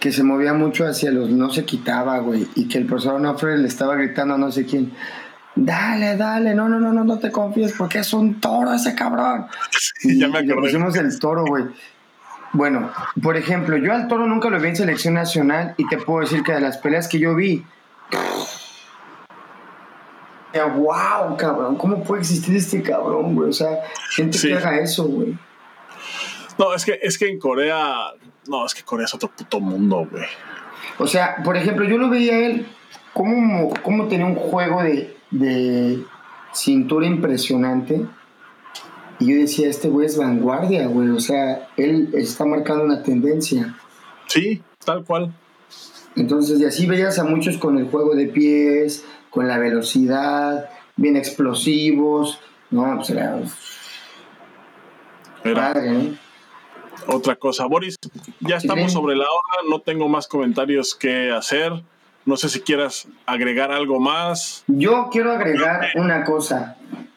[SPEAKER 2] que se movía mucho hacia los no se quitaba, güey, y que el profesor Onofre le estaba gritando a no sé quién, Dale, dale, no, no, no, no, no te confíes porque es un toro ese cabrón.
[SPEAKER 1] y ya me
[SPEAKER 2] Le pusimos el toro, güey. Bueno, por ejemplo, yo al toro nunca lo vi en selección nacional y te puedo decir que de las peleas que yo vi, wow, cabrón, ¿cómo puede existir este cabrón, güey? O sea, gente que haga eso, güey.
[SPEAKER 1] No, es que, es que en Corea, no, es que Corea es otro puto mundo, güey.
[SPEAKER 2] O sea, por ejemplo, yo lo veía a él, como cómo tenía un juego de, de cintura impresionante. Y yo decía, este güey es vanguardia, güey. O sea, él está marcando una tendencia.
[SPEAKER 1] Sí, tal cual.
[SPEAKER 2] Entonces, y así veías a muchos con el juego de pies, con la velocidad, bien explosivos. No, pues era.
[SPEAKER 1] Padre, Otra cosa, Boris, ya estamos sobre la hora, no tengo más comentarios que hacer. No sé si quieras agregar algo más.
[SPEAKER 2] Yo quiero agregar una cosa.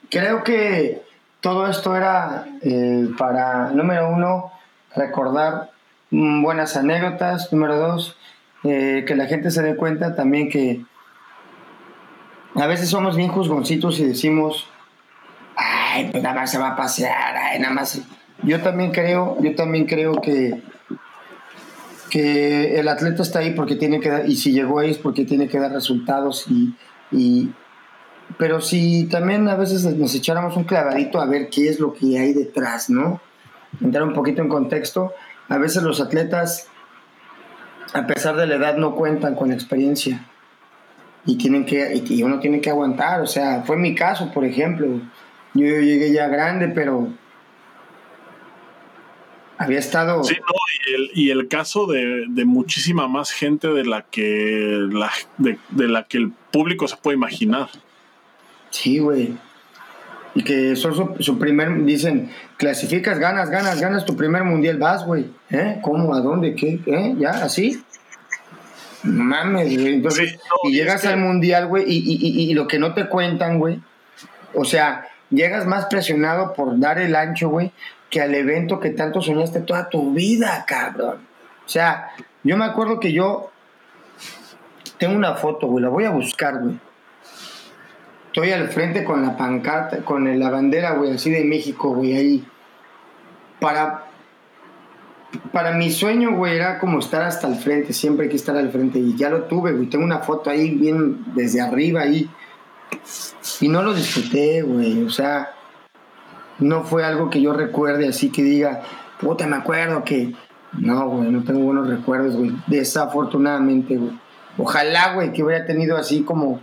[SPEAKER 2] creo que todo esto era eh, para, número uno, recordar buenas anécdotas, número dos, eh, que la gente se dé cuenta también que a veces somos bien juzgoncitos y decimos, ay, pues nada más se va a pasear, ay, nada más. Yo también creo, yo también creo que, que el atleta está ahí porque tiene que dar, y si llegó ahí es porque tiene que dar resultados y, y pero si también a veces nos echáramos un clavadito a ver qué es lo que hay detrás, ¿no? Entrar un poquito en contexto, a veces los atletas, a pesar de la edad, no cuentan con experiencia y tienen que y uno tiene que aguantar o sea fue mi caso por ejemplo yo llegué ya grande pero había estado
[SPEAKER 1] sí no y el, y el caso de, de, muchísima más gente de la que la, de, de, la que el público se puede imaginar
[SPEAKER 2] sí güey y que son su, su, primer dicen clasificas ganas ganas ganas tu primer mundial vas güey ¿Eh? cómo a dónde qué ¿Eh? ya así mames, güey. Entonces, sí, no, y llegas es que... al mundial, güey, y, y, y, lo que no te cuentan, güey. O sea, llegas más presionado por dar el ancho, güey, que al evento que tanto soñaste toda tu vida, cabrón. O sea, yo me acuerdo que yo tengo una foto, güey, la voy a buscar, güey. Estoy al frente con la pancarta, con la bandera, güey, así de México, güey, ahí. Para, para mi sueño, güey, era como estar hasta el frente, siempre hay que estar al frente y ya lo tuve, güey. Tengo una foto ahí bien desde arriba ahí. Y no lo disfruté, güey. O sea, no fue algo que yo recuerde así que diga, puta, me acuerdo que. No, güey, no tengo buenos recuerdos, güey. Desafortunadamente, güey. Ojalá, güey, que hubiera tenido así como.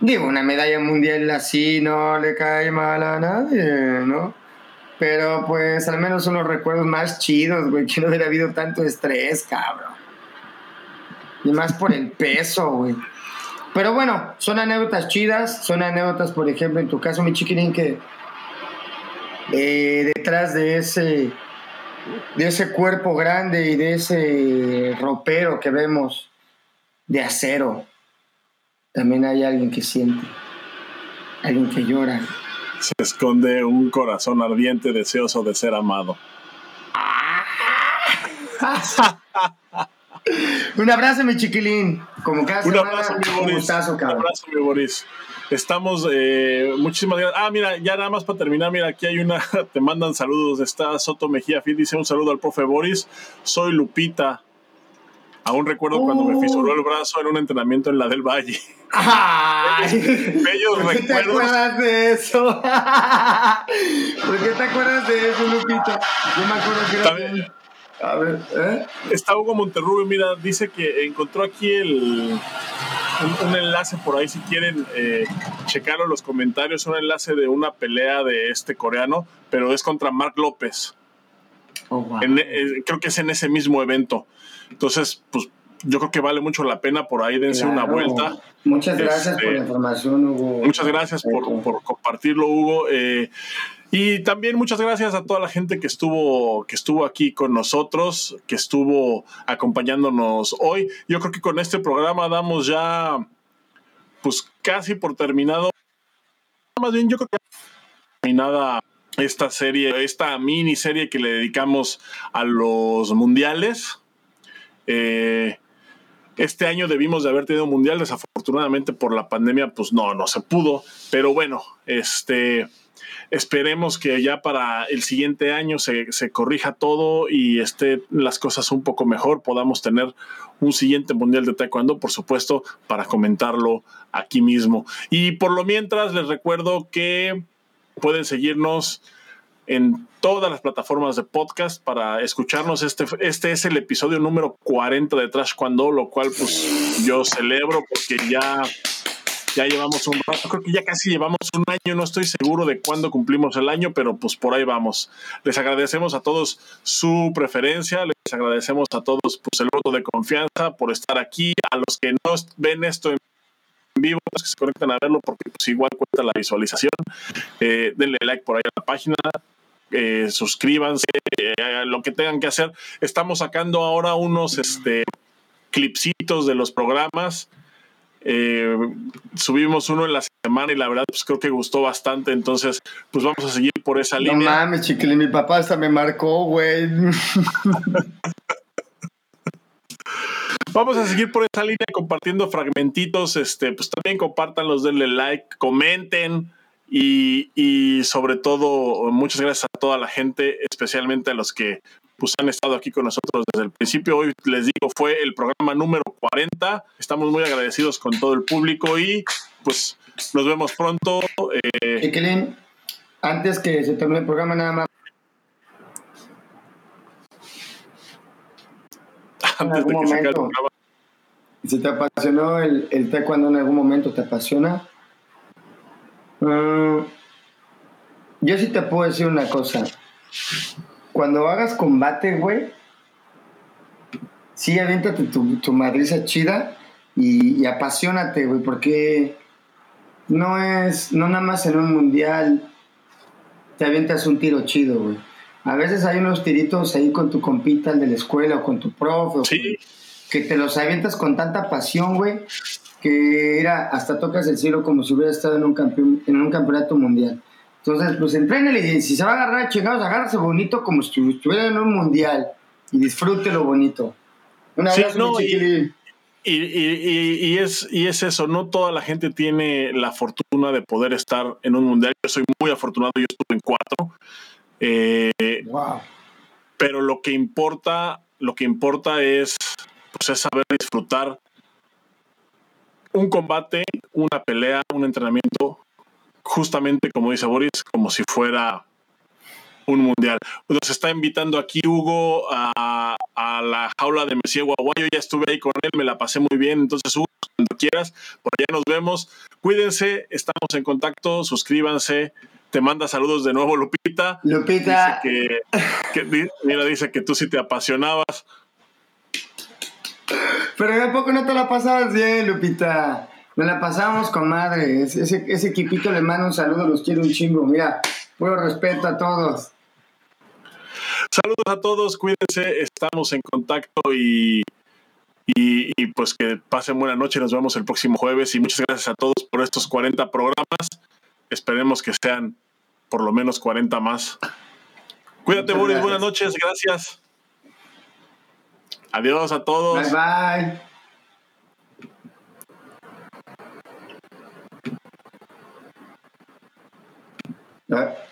[SPEAKER 2] Digo, una medalla mundial así no le cae mal a nadie, ¿no? Pero pues al menos son los recuerdos más chidos, güey, que no hubiera habido tanto estrés, cabrón. Y más por el peso, güey. Pero bueno, son anécdotas chidas, son anécdotas, por ejemplo, en tu caso, mi chiquirín, que eh, detrás de ese, de ese cuerpo grande y de ese ropero que vemos de acero, también hay alguien que siente, alguien que llora,
[SPEAKER 1] se esconde un corazón ardiente deseoso de ser amado.
[SPEAKER 2] un abrazo, mi chiquilín. Como cada
[SPEAKER 1] un abrazo, mi Boris. Un, gustazo, un abrazo, mi Boris. Estamos, eh, muchísimas gracias. Ah, mira, ya nada más para terminar, mira, aquí hay una, te mandan saludos. Está Soto Mejía Fit, dice un saludo al profe Boris. Soy Lupita. Aún recuerdo oh. cuando me fisuró el brazo en un entrenamiento en la del Valle.
[SPEAKER 2] Ay,
[SPEAKER 1] bellos
[SPEAKER 2] ¿Por qué te acuerdas de eso? ¿Por qué te acuerdas de eso, Lupita? Yo me acuerdo que era.
[SPEAKER 1] También,
[SPEAKER 2] a ver, ¿eh?
[SPEAKER 1] Está Hugo Monterrubio, mira, dice que encontró aquí el, un, un, enlace por ahí, si quieren eh, checarlo en los comentarios, un enlace de una pelea de este coreano, pero es contra Mark López.
[SPEAKER 2] Oh, wow.
[SPEAKER 1] en, eh, creo que es en ese mismo evento. Entonces, pues yo creo que vale mucho la pena por ahí dense
[SPEAKER 2] claro.
[SPEAKER 1] una vuelta.
[SPEAKER 2] Muchas gracias este, por la información, Hugo.
[SPEAKER 1] Muchas gracias por, por, compartirlo, Hugo. Eh, y también muchas gracias a toda la gente que estuvo, que estuvo aquí con nosotros, que estuvo acompañándonos hoy. Yo creo que con este programa damos ya, pues casi por terminado. Más bien, yo creo que terminada esta serie, esta miniserie que le dedicamos a los mundiales. Eh, este año debimos de haber tenido un mundial, desafortunadamente por la pandemia, pues no, no se pudo. Pero bueno, este esperemos que ya para el siguiente año se, se corrija todo y estén las cosas un poco mejor, podamos tener un siguiente mundial de taekwondo, por supuesto, para comentarlo aquí mismo. Y por lo mientras les recuerdo que pueden seguirnos en todas las plataformas de podcast para escucharnos. Este, este es el episodio número 40 de Trash Cuando, lo cual pues yo celebro porque ya, ya llevamos un rato, creo que ya casi llevamos un año, no estoy seguro de cuándo cumplimos el año, pero pues por ahí vamos. Les agradecemos a todos su preferencia, les agradecemos a todos pues el voto de confianza por estar aquí, a los que no ven esto en vivo, los que se conectan a verlo, porque pues igual cuenta la visualización. Eh, denle like por ahí a la página, eh, suscríbanse, eh, lo que tengan que hacer. Estamos sacando ahora unos este, clipsitos de los programas. Eh, subimos uno en la semana y la verdad, pues creo que gustó bastante. Entonces, pues vamos a seguir por esa línea. No
[SPEAKER 2] mames, chiquilín, mi papá hasta me marcó, güey.
[SPEAKER 1] Vamos a seguir por esa línea compartiendo fragmentitos. Este, pues también compártanlos, denle like, comenten. Y, y, sobre todo, muchas gracias a toda la gente, especialmente a los que pues, han estado aquí con nosotros desde el principio. Hoy les digo, fue el programa número 40. Estamos muy agradecidos con todo el público y pues nos vemos pronto.
[SPEAKER 2] Eh, antes que se termine el programa, nada más antes de que se acabe Si te apasionó el, el taekwondo en algún momento, ¿te apasiona? Mm, yo sí te puedo decir una cosa. Cuando hagas combate, güey, sí aviéntate tu, tu madriza chida y, y apasionate, güey, porque no es, no nada más en un mundial te avientas un tiro chido, güey a veces hay unos tiritos ahí con tu compita, el de la escuela o con tu profe, que te los avientas con tanta pasión, güey, que era hasta tocas el cielo como si hubiera estado en un, campeón, en un campeonato mundial. Entonces, pues entrénele y si se va a agarrar chingados, agárrese bonito como si estuviera en un mundial y disfrute lo bonito.
[SPEAKER 1] Una vez y, y, es, y es eso, no toda la gente tiene la fortuna de poder estar en un mundial. Yo soy muy afortunado, yo estuve en cuatro. Eh, pero lo que importa, lo que importa es, pues, es saber disfrutar un combate, una pelea, un entrenamiento, justamente como dice Boris, como si fuera un mundial. Nos está invitando aquí Hugo a, la jaula de Messi Guaguayo. Ya estuve ahí con él, me la pasé muy bien. Entonces, Hugo, cuando quieras, por allá nos vemos. Cuídense, estamos en contacto, suscríbanse, te manda saludos de nuevo Lupita.
[SPEAKER 2] Lupita.
[SPEAKER 1] Dice que, mira, dice que tú sí te apasionabas.
[SPEAKER 2] Pero ¿de poco no te la pasabas bien, Lupita? Me la pasábamos con madre. Ese, ese equipito le manda un saludo, los quiero un chingo. Mira, puro respeto a todos.
[SPEAKER 1] Saludos a todos, cuídense, estamos en contacto y, y, y, pues que pasen buena noche. Nos vemos el próximo jueves y muchas gracias a todos por estos 40 programas. Esperemos que sean por lo menos 40 más. Cuídate, Boris. Buenas noches. Gracias. Adiós a todos.
[SPEAKER 2] Bye bye. All right.